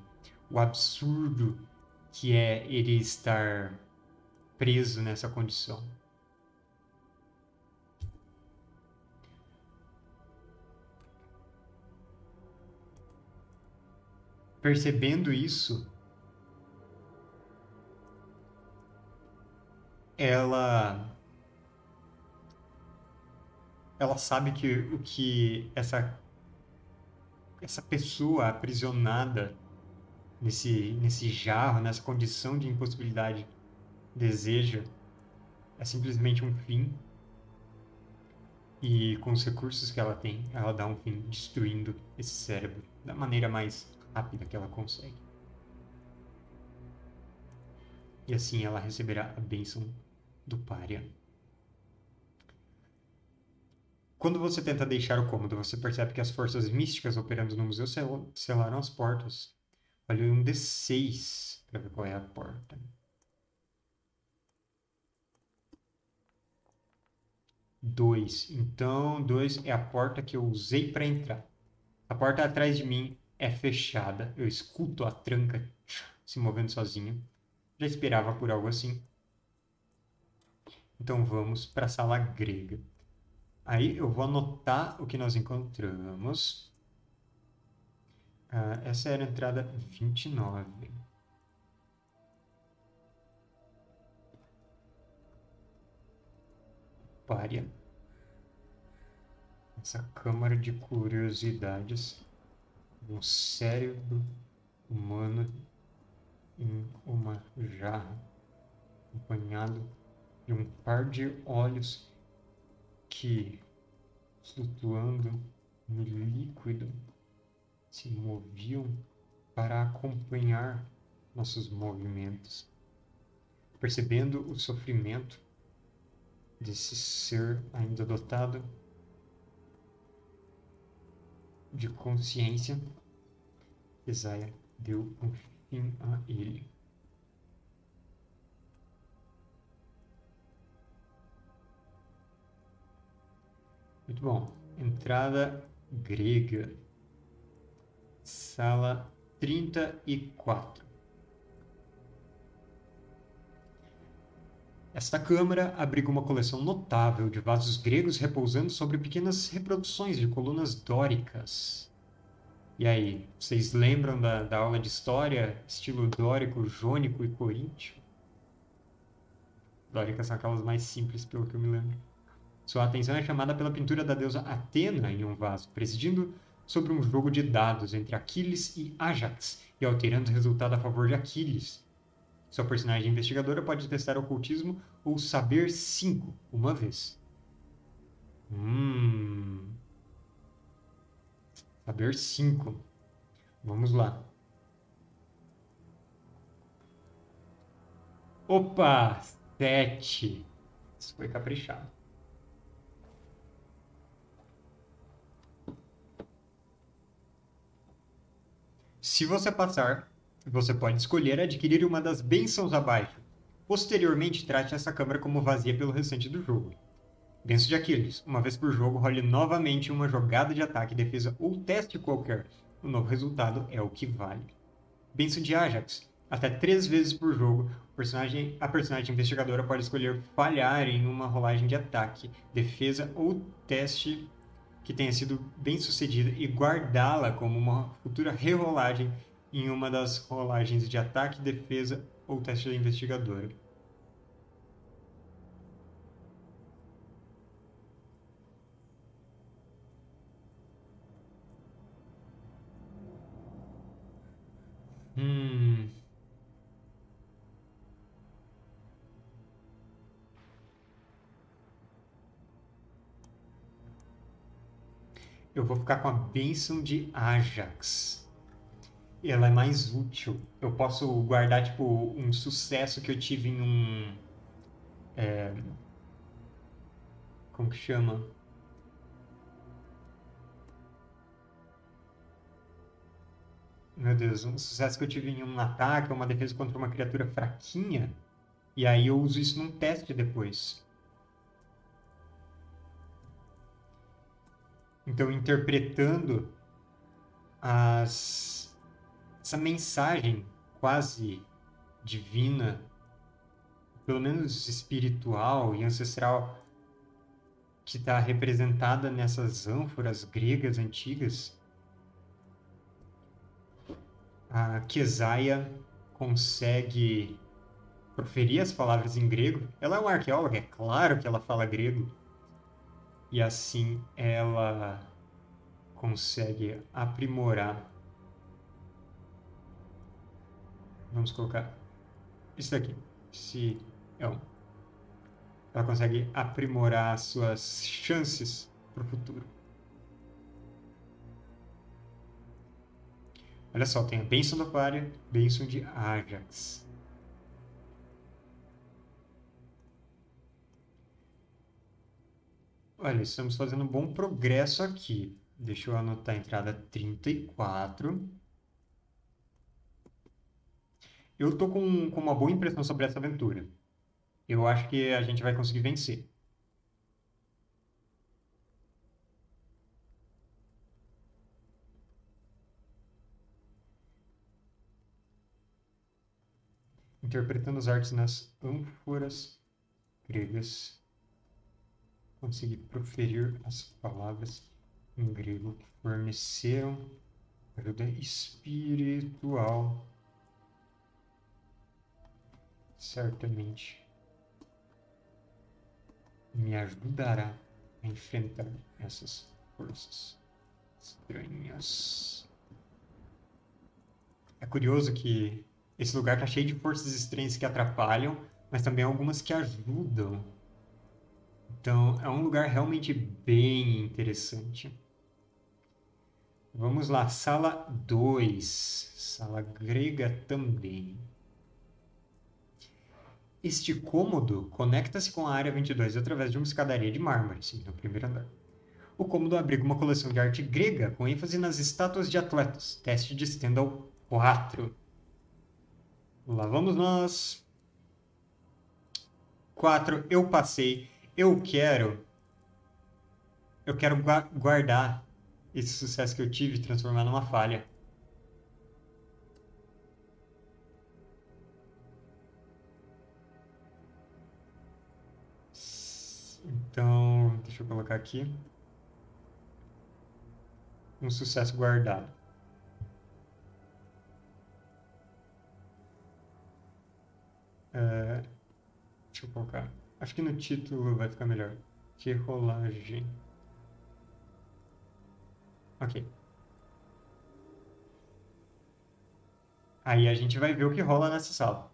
O absurdo que é ele estar preso nessa condição. Percebendo isso, ela ela sabe que o que essa essa pessoa aprisionada nesse nesse jarro, nessa condição de impossibilidade deseja é simplesmente um fim. E com os recursos que ela tem, ela dá um fim destruindo esse cérebro da maneira mais rápida que ela consegue. E assim ela receberá a bênção do pária. Quando você tenta deixar o cômodo, você percebe que as forças místicas operando no museu sel selaram as portas. Olha um D6 para ver qual é a porta. Dois. Então, dois é a porta que eu usei para entrar. A porta atrás de mim é fechada. Eu escuto a tranca se movendo sozinha. Já esperava por algo assim. Então vamos para a sala grega. Aí eu vou anotar o que nós encontramos. Ah, essa era a entrada 29. Pária. Essa câmara de curiosidades. Um cérebro humano em uma jarra, acompanhado de um par de olhos que, flutuando no líquido, se moviam para acompanhar nossos movimentos. Percebendo o sofrimento desse ser ainda dotado de consciência, Isaiah deu um fim a ele. Muito bom. Entrada grega. Sala 34. Esta câmara abriga uma coleção notável de vasos gregos repousando sobre pequenas reproduções de colunas dóricas. E aí, vocês lembram da, da aula de história, estilo dórico, jônico e coríntio? Dóricas são aquelas mais simples, pelo que eu me lembro. Sua atenção é chamada pela pintura da deusa Atena em um vaso, presidindo sobre um jogo de dados entre Aquiles e Ajax e alterando o resultado a favor de Aquiles. Sua personagem investigadora pode testar ocultismo ou saber 5 uma vez. Hum. Saber 5. Vamos lá. Opa! 7. Isso foi caprichado. Se você passar, você pode escolher adquirir uma das bênçãos abaixo. Posteriormente, trate essa câmara como vazia pelo restante do jogo. Benção de Aquiles. Uma vez por jogo, role novamente uma jogada de ataque, defesa ou teste qualquer. O novo resultado é o que vale. Benção de Ajax. Até três vezes por jogo, personagem, a personagem investigadora pode escolher falhar em uma rolagem de ataque, defesa ou teste que tenha sido bem sucedida e guardá-la como uma futura rerolagem em uma das rolagens de ataque, defesa ou teste da investigadora. Hum. eu vou ficar com a bênção de Ajax. Ela é mais útil. Eu posso guardar, tipo, um sucesso que eu tive em um. É, como que chama? Meu Deus, um sucesso que eu tive em um ataque, uma defesa contra uma criatura fraquinha. E aí eu uso isso num teste depois. Então, interpretando as, essa mensagem quase divina, pelo menos espiritual e ancestral, que está representada nessas ânforas gregas antigas, a Kesaia consegue proferir as palavras em grego. Ela é uma arqueóloga, é claro que ela fala grego. E assim ela consegue aprimorar. Vamos colocar isso daqui. Se é um. Ela consegue aprimorar suas chances para o futuro. Olha só, tem a bênção do Aquário, bênção de Ajax. Olha, estamos fazendo um bom progresso aqui. Deixa eu anotar a entrada 34. Eu tô com, com uma boa impressão sobre essa aventura. Eu acho que a gente vai conseguir vencer. Interpretando as artes nas ânforas gregas consegui proferir as palavras em grego que forneceram ajuda espiritual. Certamente me ajudará a enfrentar essas forças estranhas. É curioso que esse lugar está cheio de forças estranhas que atrapalham, mas também algumas que ajudam. Então, é um lugar realmente bem interessante. Vamos lá, sala 2. Sala grega também. Este cômodo conecta-se com a área 22 através de uma escadaria de mármore, sim, no primeiro andar. O cômodo abriga uma coleção de arte grega com ênfase nas estátuas de atletas. Teste de Stendhal 4. Lá vamos nós. 4. Eu passei eu quero eu quero guardar esse sucesso que eu tive e transformar numa falha. Então, deixa eu colocar aqui. Um sucesso guardado. É, deixa eu colocar. Acho que no título vai ficar melhor. Que rolagem. Ok. Aí a gente vai ver o que rola nessa sala.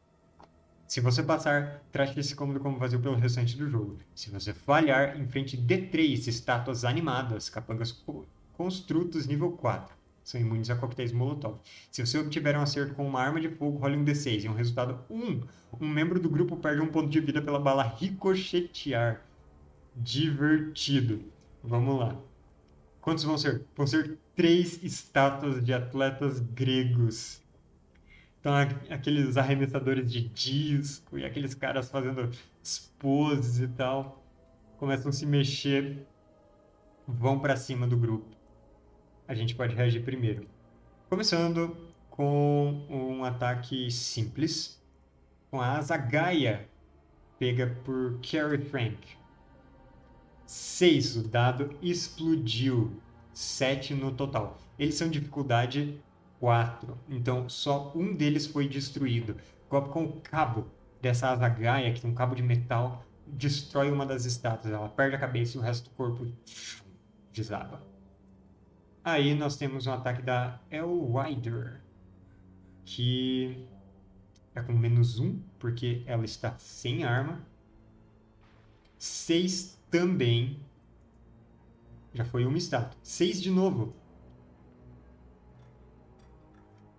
Se você passar, trate esse cômodo como vazio pelo restante do jogo. Se você falhar, enfrente D3 estátuas animadas, capangas construtos nível 4 são imunes a coquetéis Molotov. Se você obtiver um acerto com uma arma de fogo, role um D6 e um resultado 1. Um membro do grupo perde um ponto de vida pela bala ricochetear. Divertido. Vamos lá. Quantos vão ser? Vão ser três estátuas de atletas gregos. Então, aqueles arremessadores de disco e aqueles caras fazendo poses e tal começam a se mexer, vão para cima do grupo a gente pode reagir primeiro. Começando com um ataque simples, com a asa Gaia, pega por Carrie Frank. 6, o dado explodiu. 7 no total. Eles são dificuldade 4, então só um deles foi destruído. Golpe com o cabo dessa asa Gaia, que tem um cabo de metal, destrói uma das estátuas. Ela perde a cabeça e o resto do corpo desaba. Aí nós temos um ataque da Elwider, que é com menos um, porque ela está sem arma. 6 também. Já foi uma estátua. 6 de novo.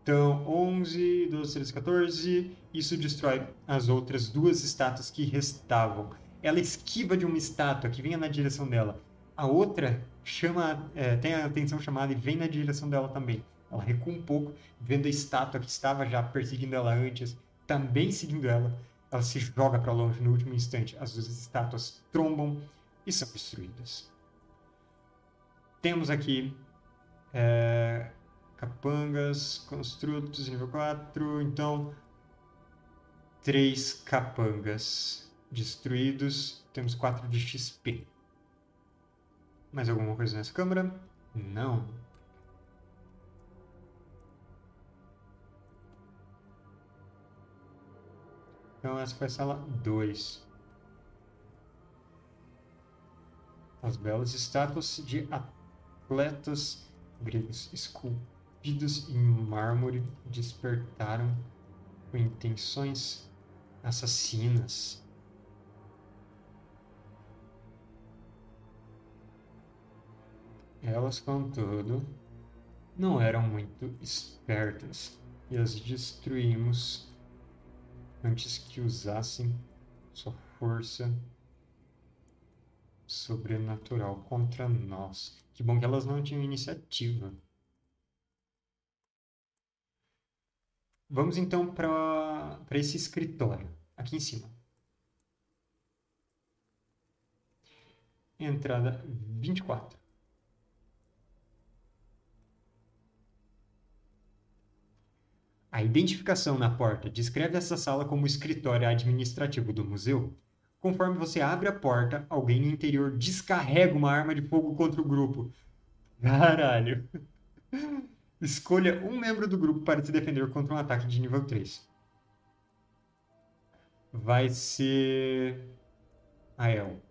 Então, 11, 12, 13, 14. Isso destrói as outras duas estátuas que restavam. Ela esquiva de uma estátua que vinha na direção dela. A outra chama, é, tem a atenção chamada e vem na direção dela também. Ela recua um pouco, vendo a estátua que estava já perseguindo ela antes, também seguindo ela. Ela se joga para longe no último instante. As duas estátuas trombam e são destruídas. Temos aqui é, capangas, construtos, nível 4. Então, três capangas destruídos. Temos 4 de XP. Mais alguma coisa nessa câmara? Não. Então essa foi a sala 2. As belas estátuas de atletas gregos esculpidos em mármore despertaram com intenções assassinas. Elas, contudo, não eram muito espertas e as destruímos antes que usassem sua força sobrenatural contra nós. Que bom que elas não tinham iniciativa. Vamos então para esse escritório, aqui em cima. Entrada 24. A identificação na porta descreve essa sala como escritório administrativo do museu. Conforme você abre a porta, alguém no interior descarrega uma arma de fogo contra o grupo. Caralho. Escolha um membro do grupo para se defender contra um ataque de nível 3. Vai ser. A El.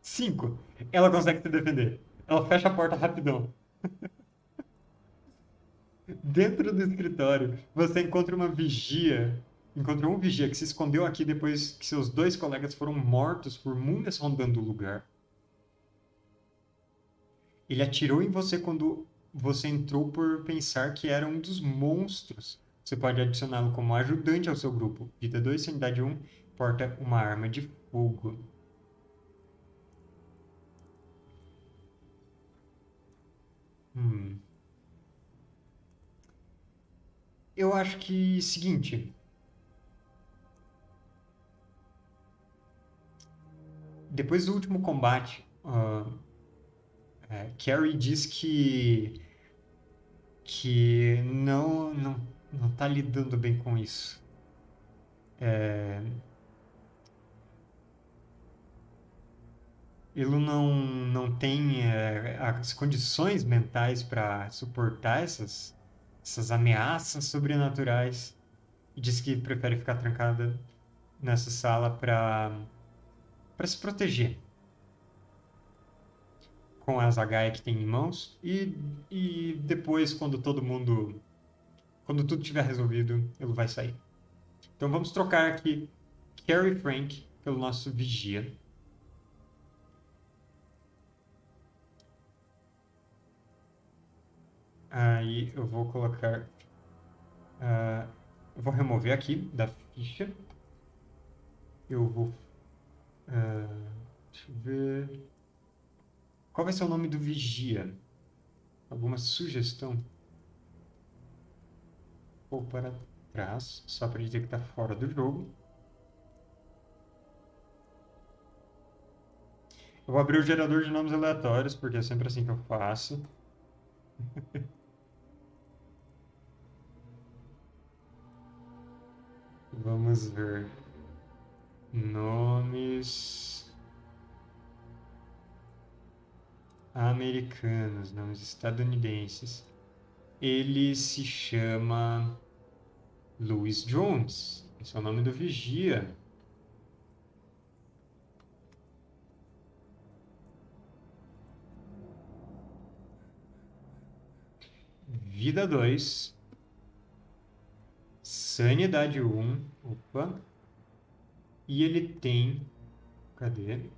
Cinco. Ela consegue se defender. Ela fecha a porta rapidão. Dentro do escritório, você encontra uma vigia. Encontrou um vigia que se escondeu aqui depois que seus dois colegas foram mortos por múmias rondando o lugar. Ele atirou em você quando você entrou por pensar que era um dos monstros. Você pode adicioná-lo como ajudante ao seu grupo. Vida 2, sanidade 1, porta uma arma de fogo. Hum. Eu acho que seguinte. Depois do último combate, uh, é, Carrie diz que que não não não está lidando bem com isso. É, ele não, não tem é, as condições mentais para suportar essas, essas ameaças sobrenaturais e diz que prefere ficar trancada nessa sala para para se proteger com as HE que tem em mãos e, e depois quando todo mundo quando tudo tiver resolvido ele vai sair então vamos trocar aqui Carrie Frank pelo nosso vigia Aí eu vou colocar. Uh, eu vou remover aqui da ficha. Eu vou. Uh, deixa eu ver. Qual vai ser o nome do vigia? Alguma sugestão? Vou para trás, só para dizer que está fora do jogo. Eu vou abrir o gerador de nomes aleatórios, porque é sempre assim que eu faço. Vamos ver. Nomes americanos, nomes estadunidenses. Ele se chama Louis Jones. Esse é o nome do vigia. Vida 2. Sanidade 1. Opa. E ele tem. Cadê?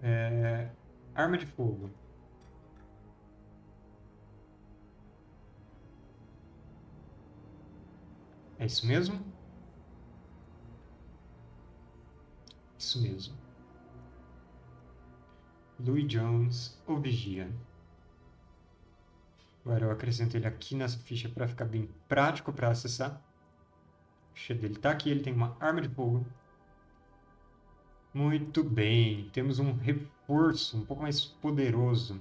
É, arma de fogo. É isso mesmo? Isso mesmo. Louis Jones, o Vigia. Agora eu acrescento ele aqui nessa ficha para ficar bem prático para acessar. A ficha dele está aqui, ele tem uma arma de fogo. Muito bem, temos um reforço reforço, um pouco mais poderoso.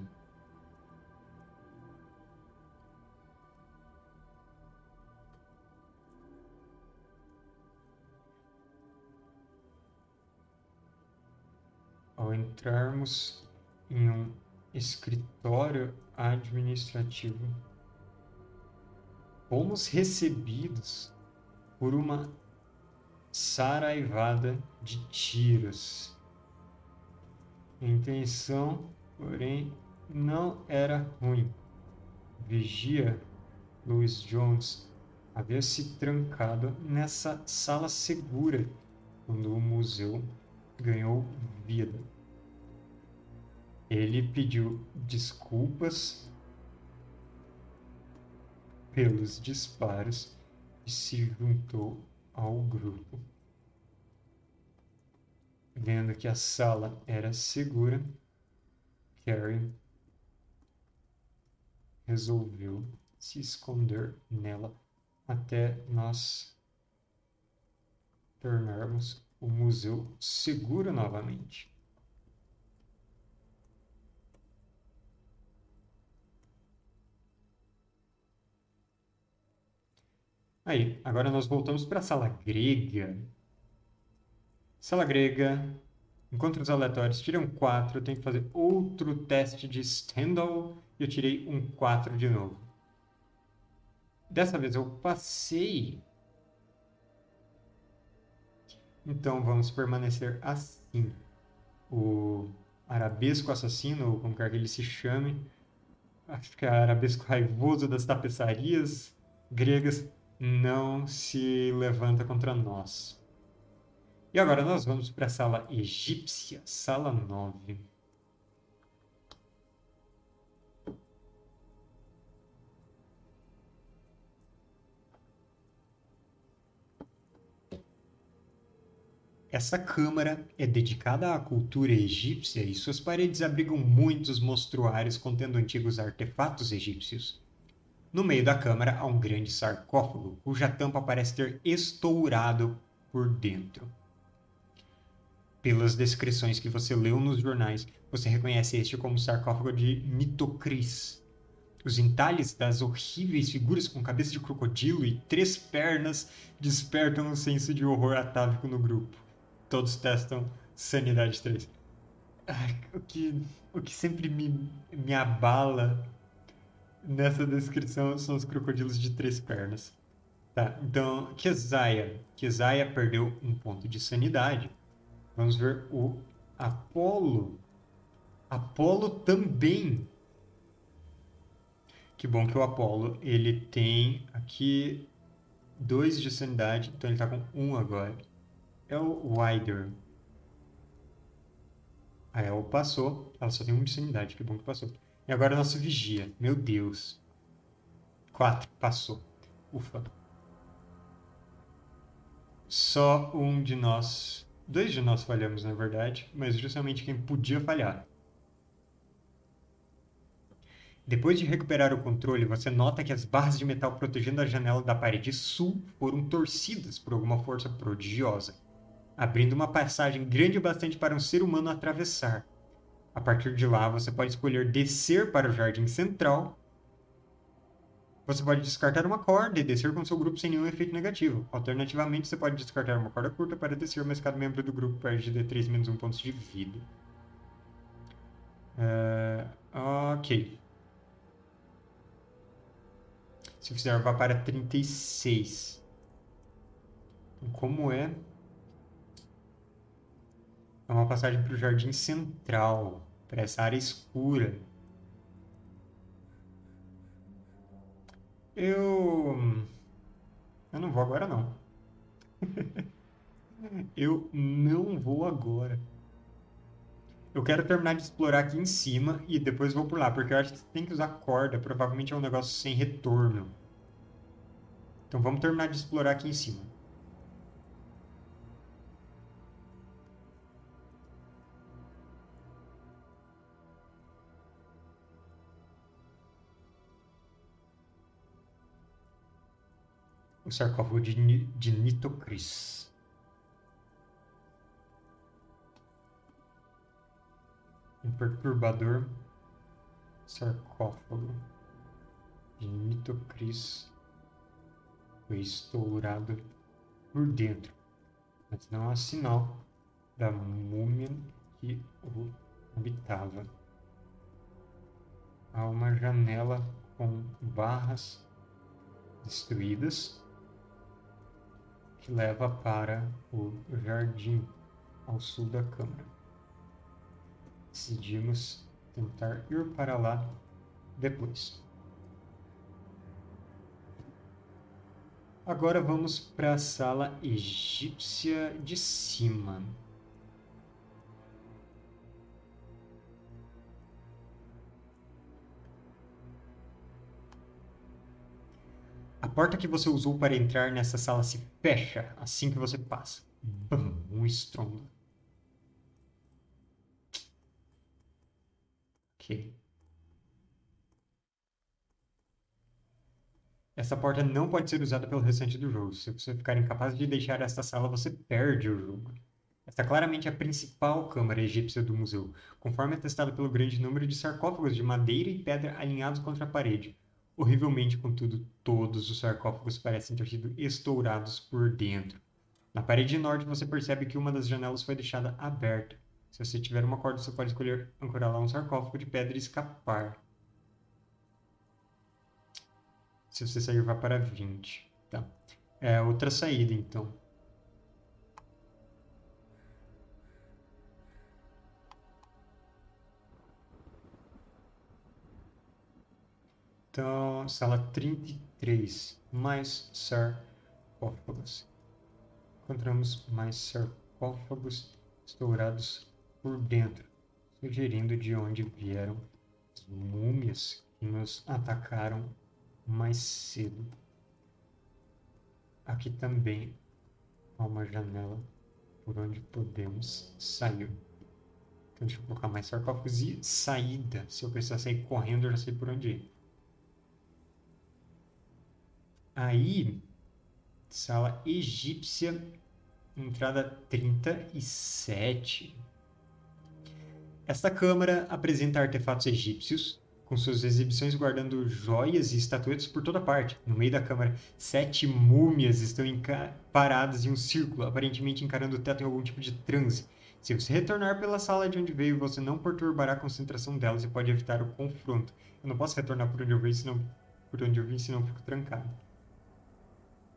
Ao entrarmos em um escritório administrativo, fomos recebidos por uma saraivada de tiros. A intenção, porém, não era ruim. Vigia Louis Jones havia se trancado nessa sala segura quando o museu ganhou vida. Ele pediu desculpas pelos disparos e se juntou ao grupo. Vendo que a sala era segura, Carrie resolveu se esconder nela até nós tornarmos o museu seguro novamente. Aí, agora nós voltamos para a sala grega. Sala grega, encontros aleatórios, tirei um 4, eu tenho que fazer outro teste de Stendhal e eu tirei um 4 de novo. Dessa vez eu passei. Então vamos permanecer assim. O arabesco assassino, ou como quer que ele se chame, acho que é arabesco raivoso das tapeçarias gregas, não se levanta contra nós. E agora nós vamos para a sala egípcia, sala 9. Essa câmara é dedicada à cultura egípcia e suas paredes abrigam muitos mostruários contendo antigos artefatos egípcios. No meio da câmara há um grande sarcófago, cuja tampa parece ter estourado por dentro. Pelas descrições que você leu nos jornais, você reconhece este como o sarcófago de Mitocris. Os entalhes das horríveis figuras com cabeça de crocodilo e três pernas despertam um senso de horror atávico no grupo. Todos testam Sanidade 3. Ai, o, que, o que sempre me, me abala nessa descrição são os crocodilos de três pernas. Tá, então, Keziah. Keziah perdeu um ponto de sanidade. Vamos ver o Apolo. Apolo também. Que bom que o Apolo, ele tem aqui dois de sanidade, então ele tá com um agora. É o Wider. A El passou, ela só tem um de sanidade, que bom que passou. E agora nosso vigia. Meu Deus. Quatro. Passou. Ufa. Só um de nós. Dois de nós falhamos, na verdade, mas justamente quem podia falhar. Depois de recuperar o controle, você nota que as barras de metal protegendo a janela da parede sul foram torcidas por alguma força prodigiosa, abrindo uma passagem grande bastante para um ser humano atravessar. A partir de lá, você pode escolher descer para o jardim central. Você pode descartar uma corda e descer com seu grupo sem nenhum efeito negativo. Alternativamente, você pode descartar uma corda curta para descer, mas cada membro do grupo perde de 3 menos 1 pontos de vida. Uh, ok. Se fizer, vá para 36. Então, como é é uma passagem para o jardim central, para essa área escura. Eu. Eu não vou agora, não. eu não vou agora. Eu quero terminar de explorar aqui em cima e depois vou por lá, porque eu acho que tem que usar corda. Provavelmente é um negócio sem retorno. Então vamos terminar de explorar aqui em cima. O sarcófago de, de Nitocris. um perturbador sarcófago de Mitocris foi estourado por dentro, mas não há sinal da múmia que o habitava. Há uma janela com barras destruídas que leva para o jardim ao sul da câmara. Decidimos tentar ir para lá depois. Agora vamos para a sala egípcia de cima. Porta que você usou para entrar nessa sala se fecha assim que você passa. Bum, um estrondo. Ok. Essa porta não pode ser usada pelo restante do jogo. Se você ficar incapaz de deixar esta sala, você perde o jogo. Esta é claramente a principal câmara egípcia do museu, conforme atestado pelo grande número de sarcófagos de madeira e pedra alinhados contra a parede. Horrivelmente, contudo, todos os sarcófagos parecem ter sido estourados por dentro. Na parede norte, você percebe que uma das janelas foi deixada aberta. Se você tiver uma corda, você pode escolher ancorar lá um sarcófago de pedra e escapar. Se você sair, vá para 20. Tá. É outra saída, então. Então, sala 33, mais sarcófagos. Encontramos mais sarcófagos estourados por dentro, sugerindo de onde vieram as múmias que nos atacaram mais cedo. Aqui também há uma janela por onde podemos sair. Então deixa eu colocar mais sarcófagos e saída. Se eu precisar sair correndo, eu já sei por onde ir. Aí, sala egípcia, entrada 37. Esta câmara apresenta artefatos egípcios, com suas exibições guardando joias e estatuetas por toda parte. No meio da câmara, sete múmias estão paradas em um círculo, aparentemente encarando o teto em algum tipo de transe. Se você retornar pela sala de onde veio, você não perturbará a concentração delas e pode evitar o confronto. Eu não posso retornar por onde eu vim, senão, por onde eu vim, senão fico trancado.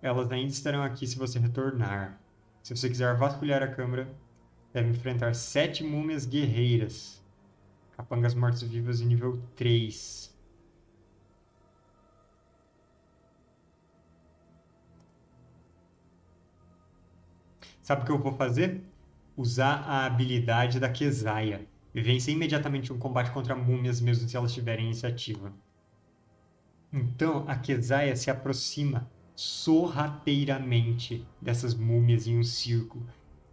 Elas ainda estarão aqui se você retornar. Se você quiser vasculhar a câmara, deve enfrentar sete múmias guerreiras. Capangas mortos-vivas em nível 3. Sabe o que eu vou fazer? Usar a habilidade da Kesaia e imediatamente um combate contra múmias mesmo se elas tiverem iniciativa. Então, a Kesaia se aproxima sorrateiramente dessas múmias em um círculo.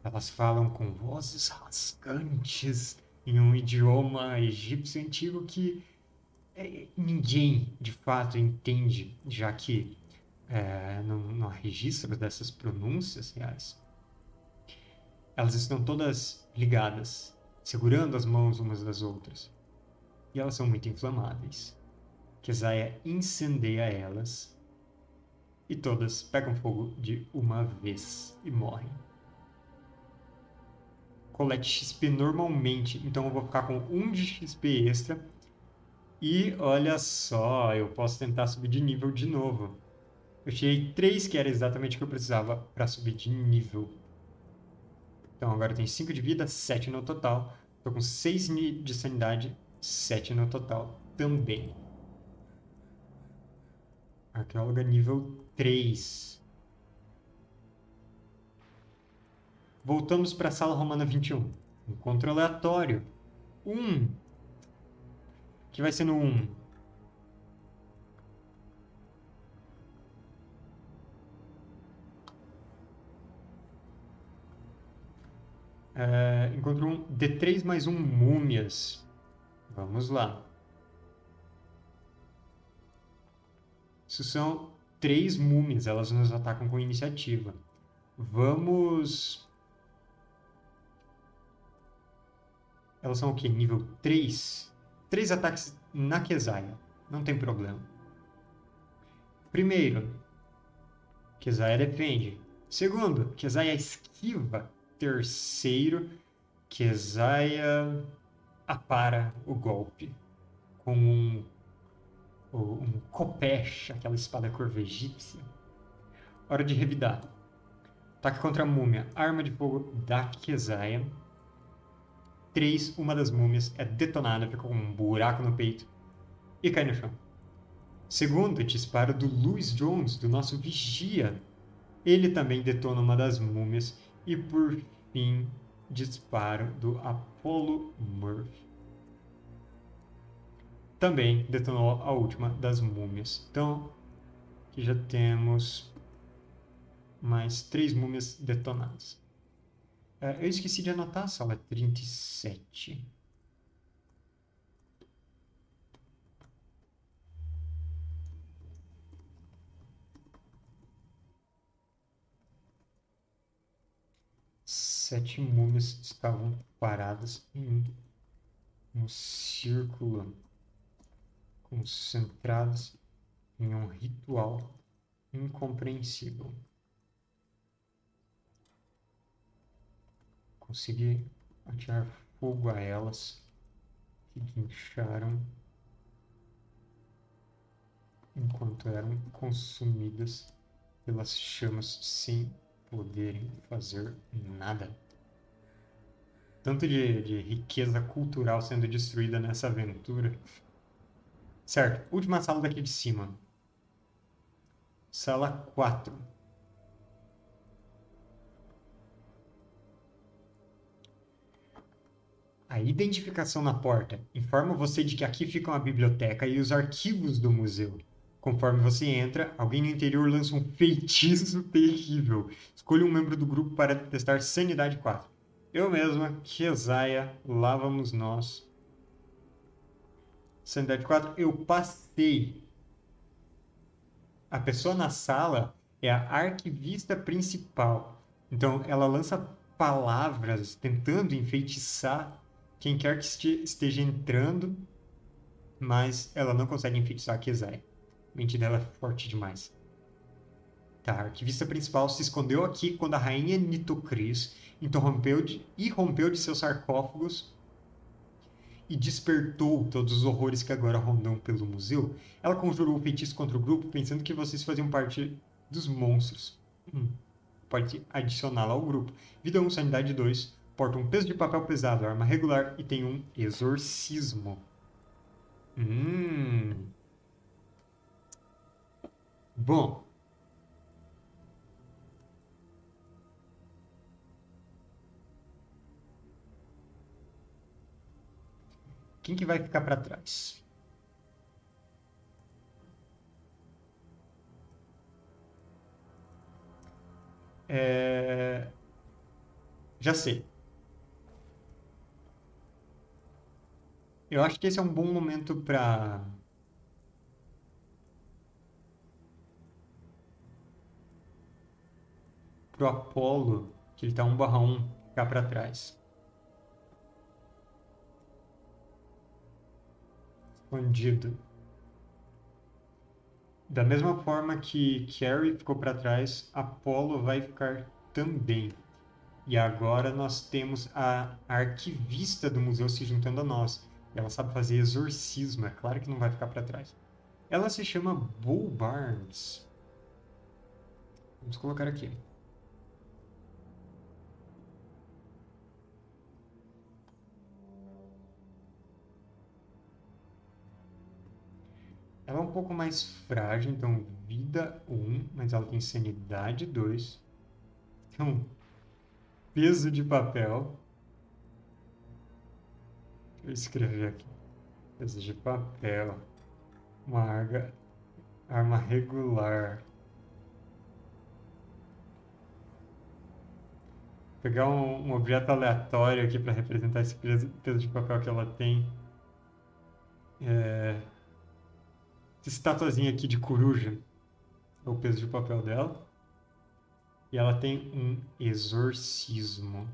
Elas falam com vozes rasgantes em um idioma egípcio antigo que é, ninguém de fato entende, já que é, não, não há registro dessas pronúncias reais. Elas estão todas ligadas, segurando as mãos umas das outras. E elas são muito inflamáveis. Kesaia incendeia elas e todas pegam fogo de uma vez e morrem colete XP normalmente, então eu vou ficar com 1 de XP extra. E olha só, eu posso tentar subir de nível de novo. Eu tirei 3, que era exatamente o que eu precisava para subir de nível. Então agora eu tenho 5 de vida, 7 no total. Estou com 6 de sanidade, 7 no total também. Arqueóloga nível 3. Voltamos para a sala romana 21. Encontro aleatório. 1. Um. Que vai ser no 1. Um. É, encontro um D3 mais um múmias. Vamos lá. Isso são três múmias, elas nos atacam com iniciativa. Vamos Elas são o quê? Nível 3? Três ataques na Kesaia. Não tem problema. Primeiro, Kesaia defende. Segundo, Kesaia esquiva. Terceiro, Kesaia apara o golpe com um, um copeche, aquela espada curva egípcia. Hora de revidar. Ataque contra a múmia. Arma de fogo da Kesaia. 3. Uma das múmias é detonada, fica com um buraco no peito e cai no chão. Segundo, disparo do Louis Jones, do nosso vigia. Ele também detona uma das múmias. E por fim, disparo do Apollo Murphy. Também detonou a última das múmias. Então, aqui já temos mais três múmias detonadas. É, eu esqueci de anotar a sala 37. Sete múmias estavam paradas em um círculo, concentradas em um ritual incompreensível. Consegui atirar fogo a elas que guincharam enquanto eram consumidas pelas chamas sem poderem fazer nada. Tanto de, de riqueza cultural sendo destruída nessa aventura. Certo, última sala daqui de cima. Sala 4. A identificação na porta informa você de que aqui fica uma biblioteca e os arquivos do museu. Conforme você entra, alguém no interior lança um feitiço terrível. Escolha um membro do grupo para testar Sanidade 4. Eu mesma, Kesaia, lá vamos nós. Sanidade 4, eu passei. A pessoa na sala é a arquivista principal. Então, ela lança palavras tentando enfeitiçar quem quer que esteja entrando, mas ela não consegue enfeitiçar a Kezai. A mente dela é forte demais. Tá, a arquivista principal se escondeu aqui quando a rainha Nitocris interrompeu de, irrompeu de seus sarcófagos e despertou todos os horrores que agora rondam pelo museu. Ela conjurou o feitiço contra o grupo, pensando que vocês faziam parte dos monstros. Hum, pode adicioná-la ao grupo. Vida 1, Sanidade 2 porta um peso de papel pesado, arma regular e tem um exorcismo. Hum. Bom. Quem que vai ficar para trás? É... Já sei. Eu acho que esse é um bom momento para pro Apolo, que ele tá 1 barra 1, ficar para trás. Escondido. Da mesma forma que Carrie ficou para trás, Apolo vai ficar também. E agora nós temos a arquivista do museu se juntando a nós. Ela sabe fazer exorcismo, é claro que não vai ficar para trás. Ela se chama Bull Barnes. Vamos colocar aqui. Ela é um pouco mais frágil, então vida 1, mas ela tem sanidade 2. Então, peso de papel. Vou escrever aqui. Peso de papel. Uma arga, arma regular. Pegar um, um, objeto aleatório aqui para representar esse peso, peso, de papel que ela tem. É, essa estatuazinha aqui de coruja é o peso de papel dela. E ela tem um exorcismo.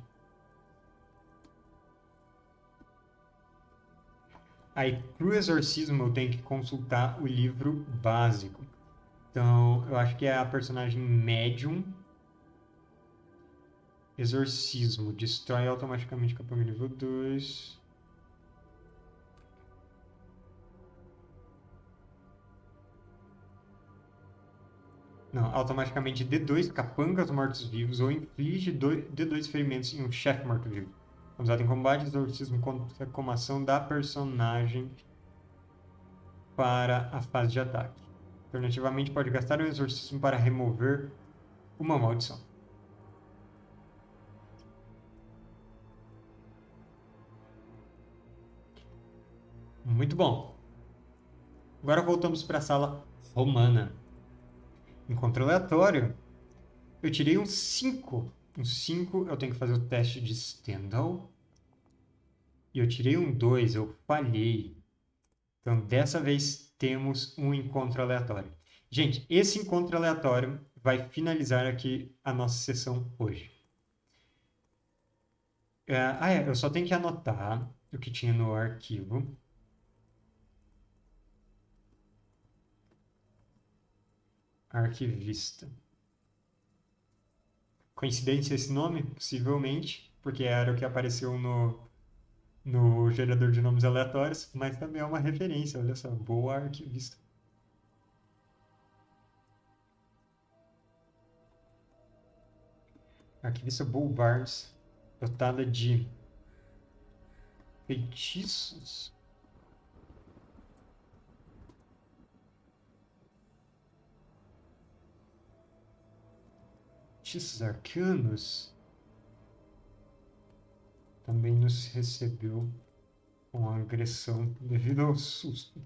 Aí, pro exorcismo, eu tenho que consultar o livro básico. Então, eu acho que é a personagem médium. Exorcismo. Destrói automaticamente capanga nível 2. Não, automaticamente D2 capanga os mortos-vivos ou inflige D2 ferimentos em um chefe morto-vivo. Usado em combate, exorcismo conta como ação da personagem para a fase de ataque. Alternativamente, pode gastar um exorcismo para remover uma maldição. Muito bom. Agora voltamos para a sala romana. Encontro aleatório. Eu tirei um 5 um 5, eu tenho que fazer o teste de Stendhal. E eu tirei um 2, eu falhei. Então, dessa vez, temos um encontro aleatório. Gente, esse encontro aleatório vai finalizar aqui a nossa sessão hoje. É, ah, é, eu só tenho que anotar o que tinha no arquivo. Arquivista. Coincidência esse nome? Possivelmente, porque era o que apareceu no, no gerador de nomes aleatórios, mas também é uma referência, olha só, boa arquivista. Arquivista Bull dotada de feitiços feitiços arcanos também nos recebeu com agressão devido ao susto.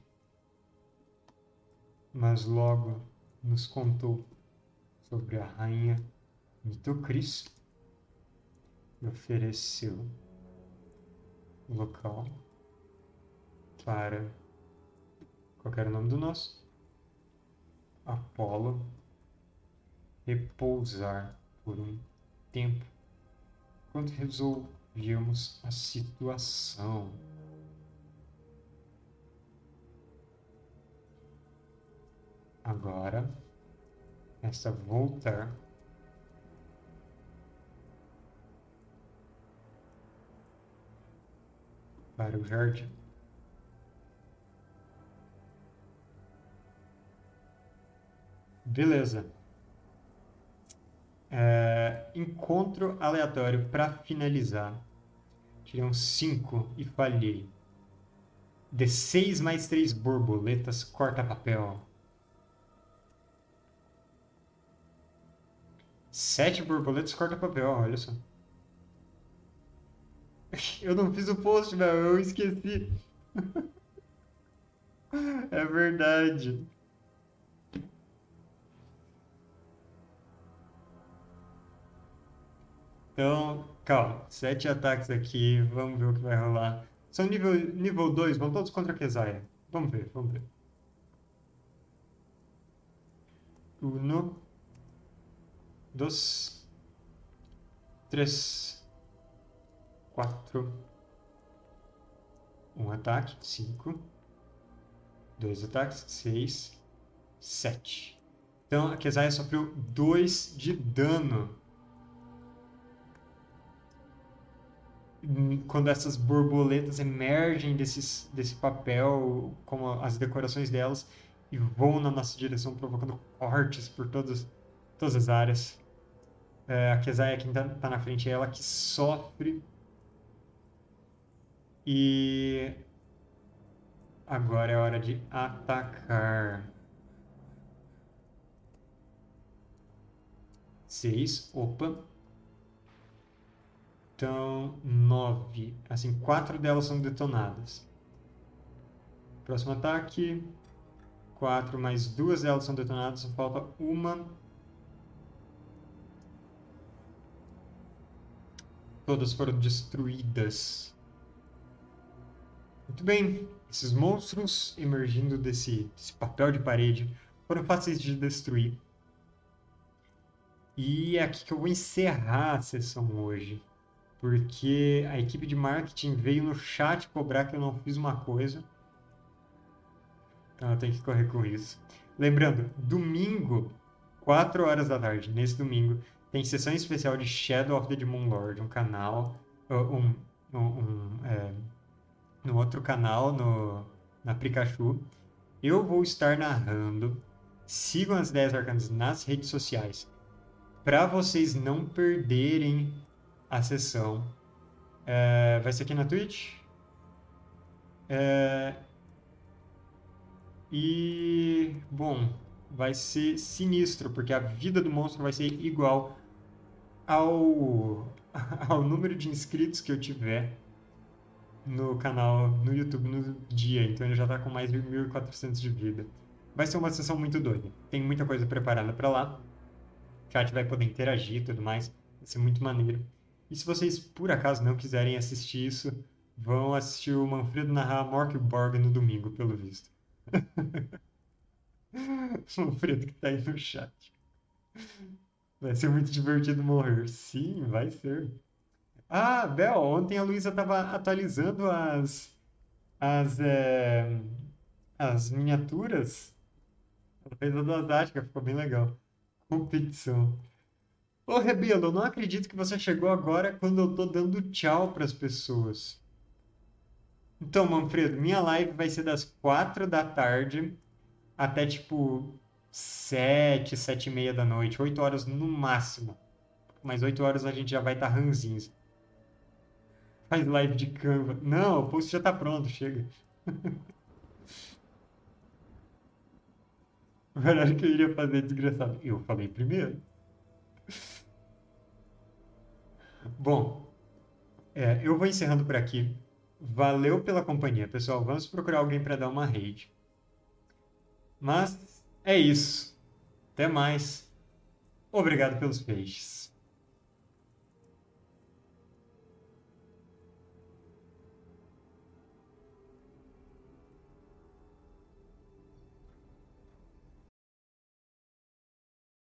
Mas logo nos contou sobre a rainha Mitocris e ofereceu o local para qual era o nome do nosso Apolo repousar por um tempo quando resolvíamos a situação. Agora, resta voltar para o jardim. Beleza. É, encontro aleatório para finalizar. Tirei um 5 e falhei. D6 mais 3 borboletas, corta papel. Sete borboletas, corta papel, olha só. Eu não fiz o post, meu, eu esqueci. é verdade. Então, calma. Sete ataques aqui. Vamos ver o que vai rolar. São nível, nível 2, vão todos contra a Kesaia. Vamos ver, vamos ver. Uno. Dois. Três. Quatro. Um ataque. Cinco. Dois ataques. Seis. Sete. Então, a Kesaia sofreu dois de dano. Quando essas borboletas emergem desses, desse papel, como as decorações delas, e vão na nossa direção, provocando cortes por todas, todas as áreas. É, a Kezaya, quem está tá na frente, é ela que sofre. E agora é hora de atacar. Seis. Opa. Então, nove. Assim, quatro delas são detonadas. Próximo ataque. Quatro, mais duas delas são detonadas. Só falta uma. Todas foram destruídas. Muito bem. Esses monstros emergindo desse, desse papel de parede foram fáceis de destruir. E é aqui que eu vou encerrar a sessão hoje porque a equipe de marketing veio no chat cobrar que eu não fiz uma coisa. Então eu tenho que correr com isso. Lembrando, domingo, 4 horas da tarde, nesse domingo, tem sessão especial de Shadow of the Demon Lord, um canal, um, um, um é, no outro canal, no, na Pikachu. Eu vou estar narrando. Sigam as 10 arcanas nas redes sociais para vocês não perderem a sessão. É, vai ser aqui na Twitch. É, e, bom, vai ser sinistro, porque a vida do monstro vai ser igual ao, ao número de inscritos que eu tiver no canal no YouTube no dia. Então ele já está com mais de 1.400 de vida. Vai ser uma sessão muito doida. Tem muita coisa preparada para lá. O chat vai poder interagir e tudo mais. Vai ser muito maneiro. E se vocês por acaso não quiserem assistir isso, vão assistir o Manfredo narrar Morkborg no domingo, pelo visto. Manfredo que tá aí no chat. Vai ser muito divertido morrer. Sim, vai ser. Ah, Bel, ontem a Luísa tava atualizando as, as, é, as miniaturas. Ela fez a ficou bem legal. Competição. Ô, Rebelo, eu não acredito que você chegou agora quando eu tô dando tchau para as pessoas. Então, Manfredo, minha live vai ser das 4 da tarde até tipo 7, 7 e meia da noite, 8 horas no máximo. Mas 8 horas a gente já vai estar tá. Faz live de Canva. Não, o post já tá pronto, chega. o horário que eu iria fazer, desgraçado. Eu falei primeiro. Bom, é, eu vou encerrando por aqui. Valeu pela companhia, pessoal. Vamos procurar alguém para dar uma rede. Mas é isso. Até mais. Obrigado pelos peixes.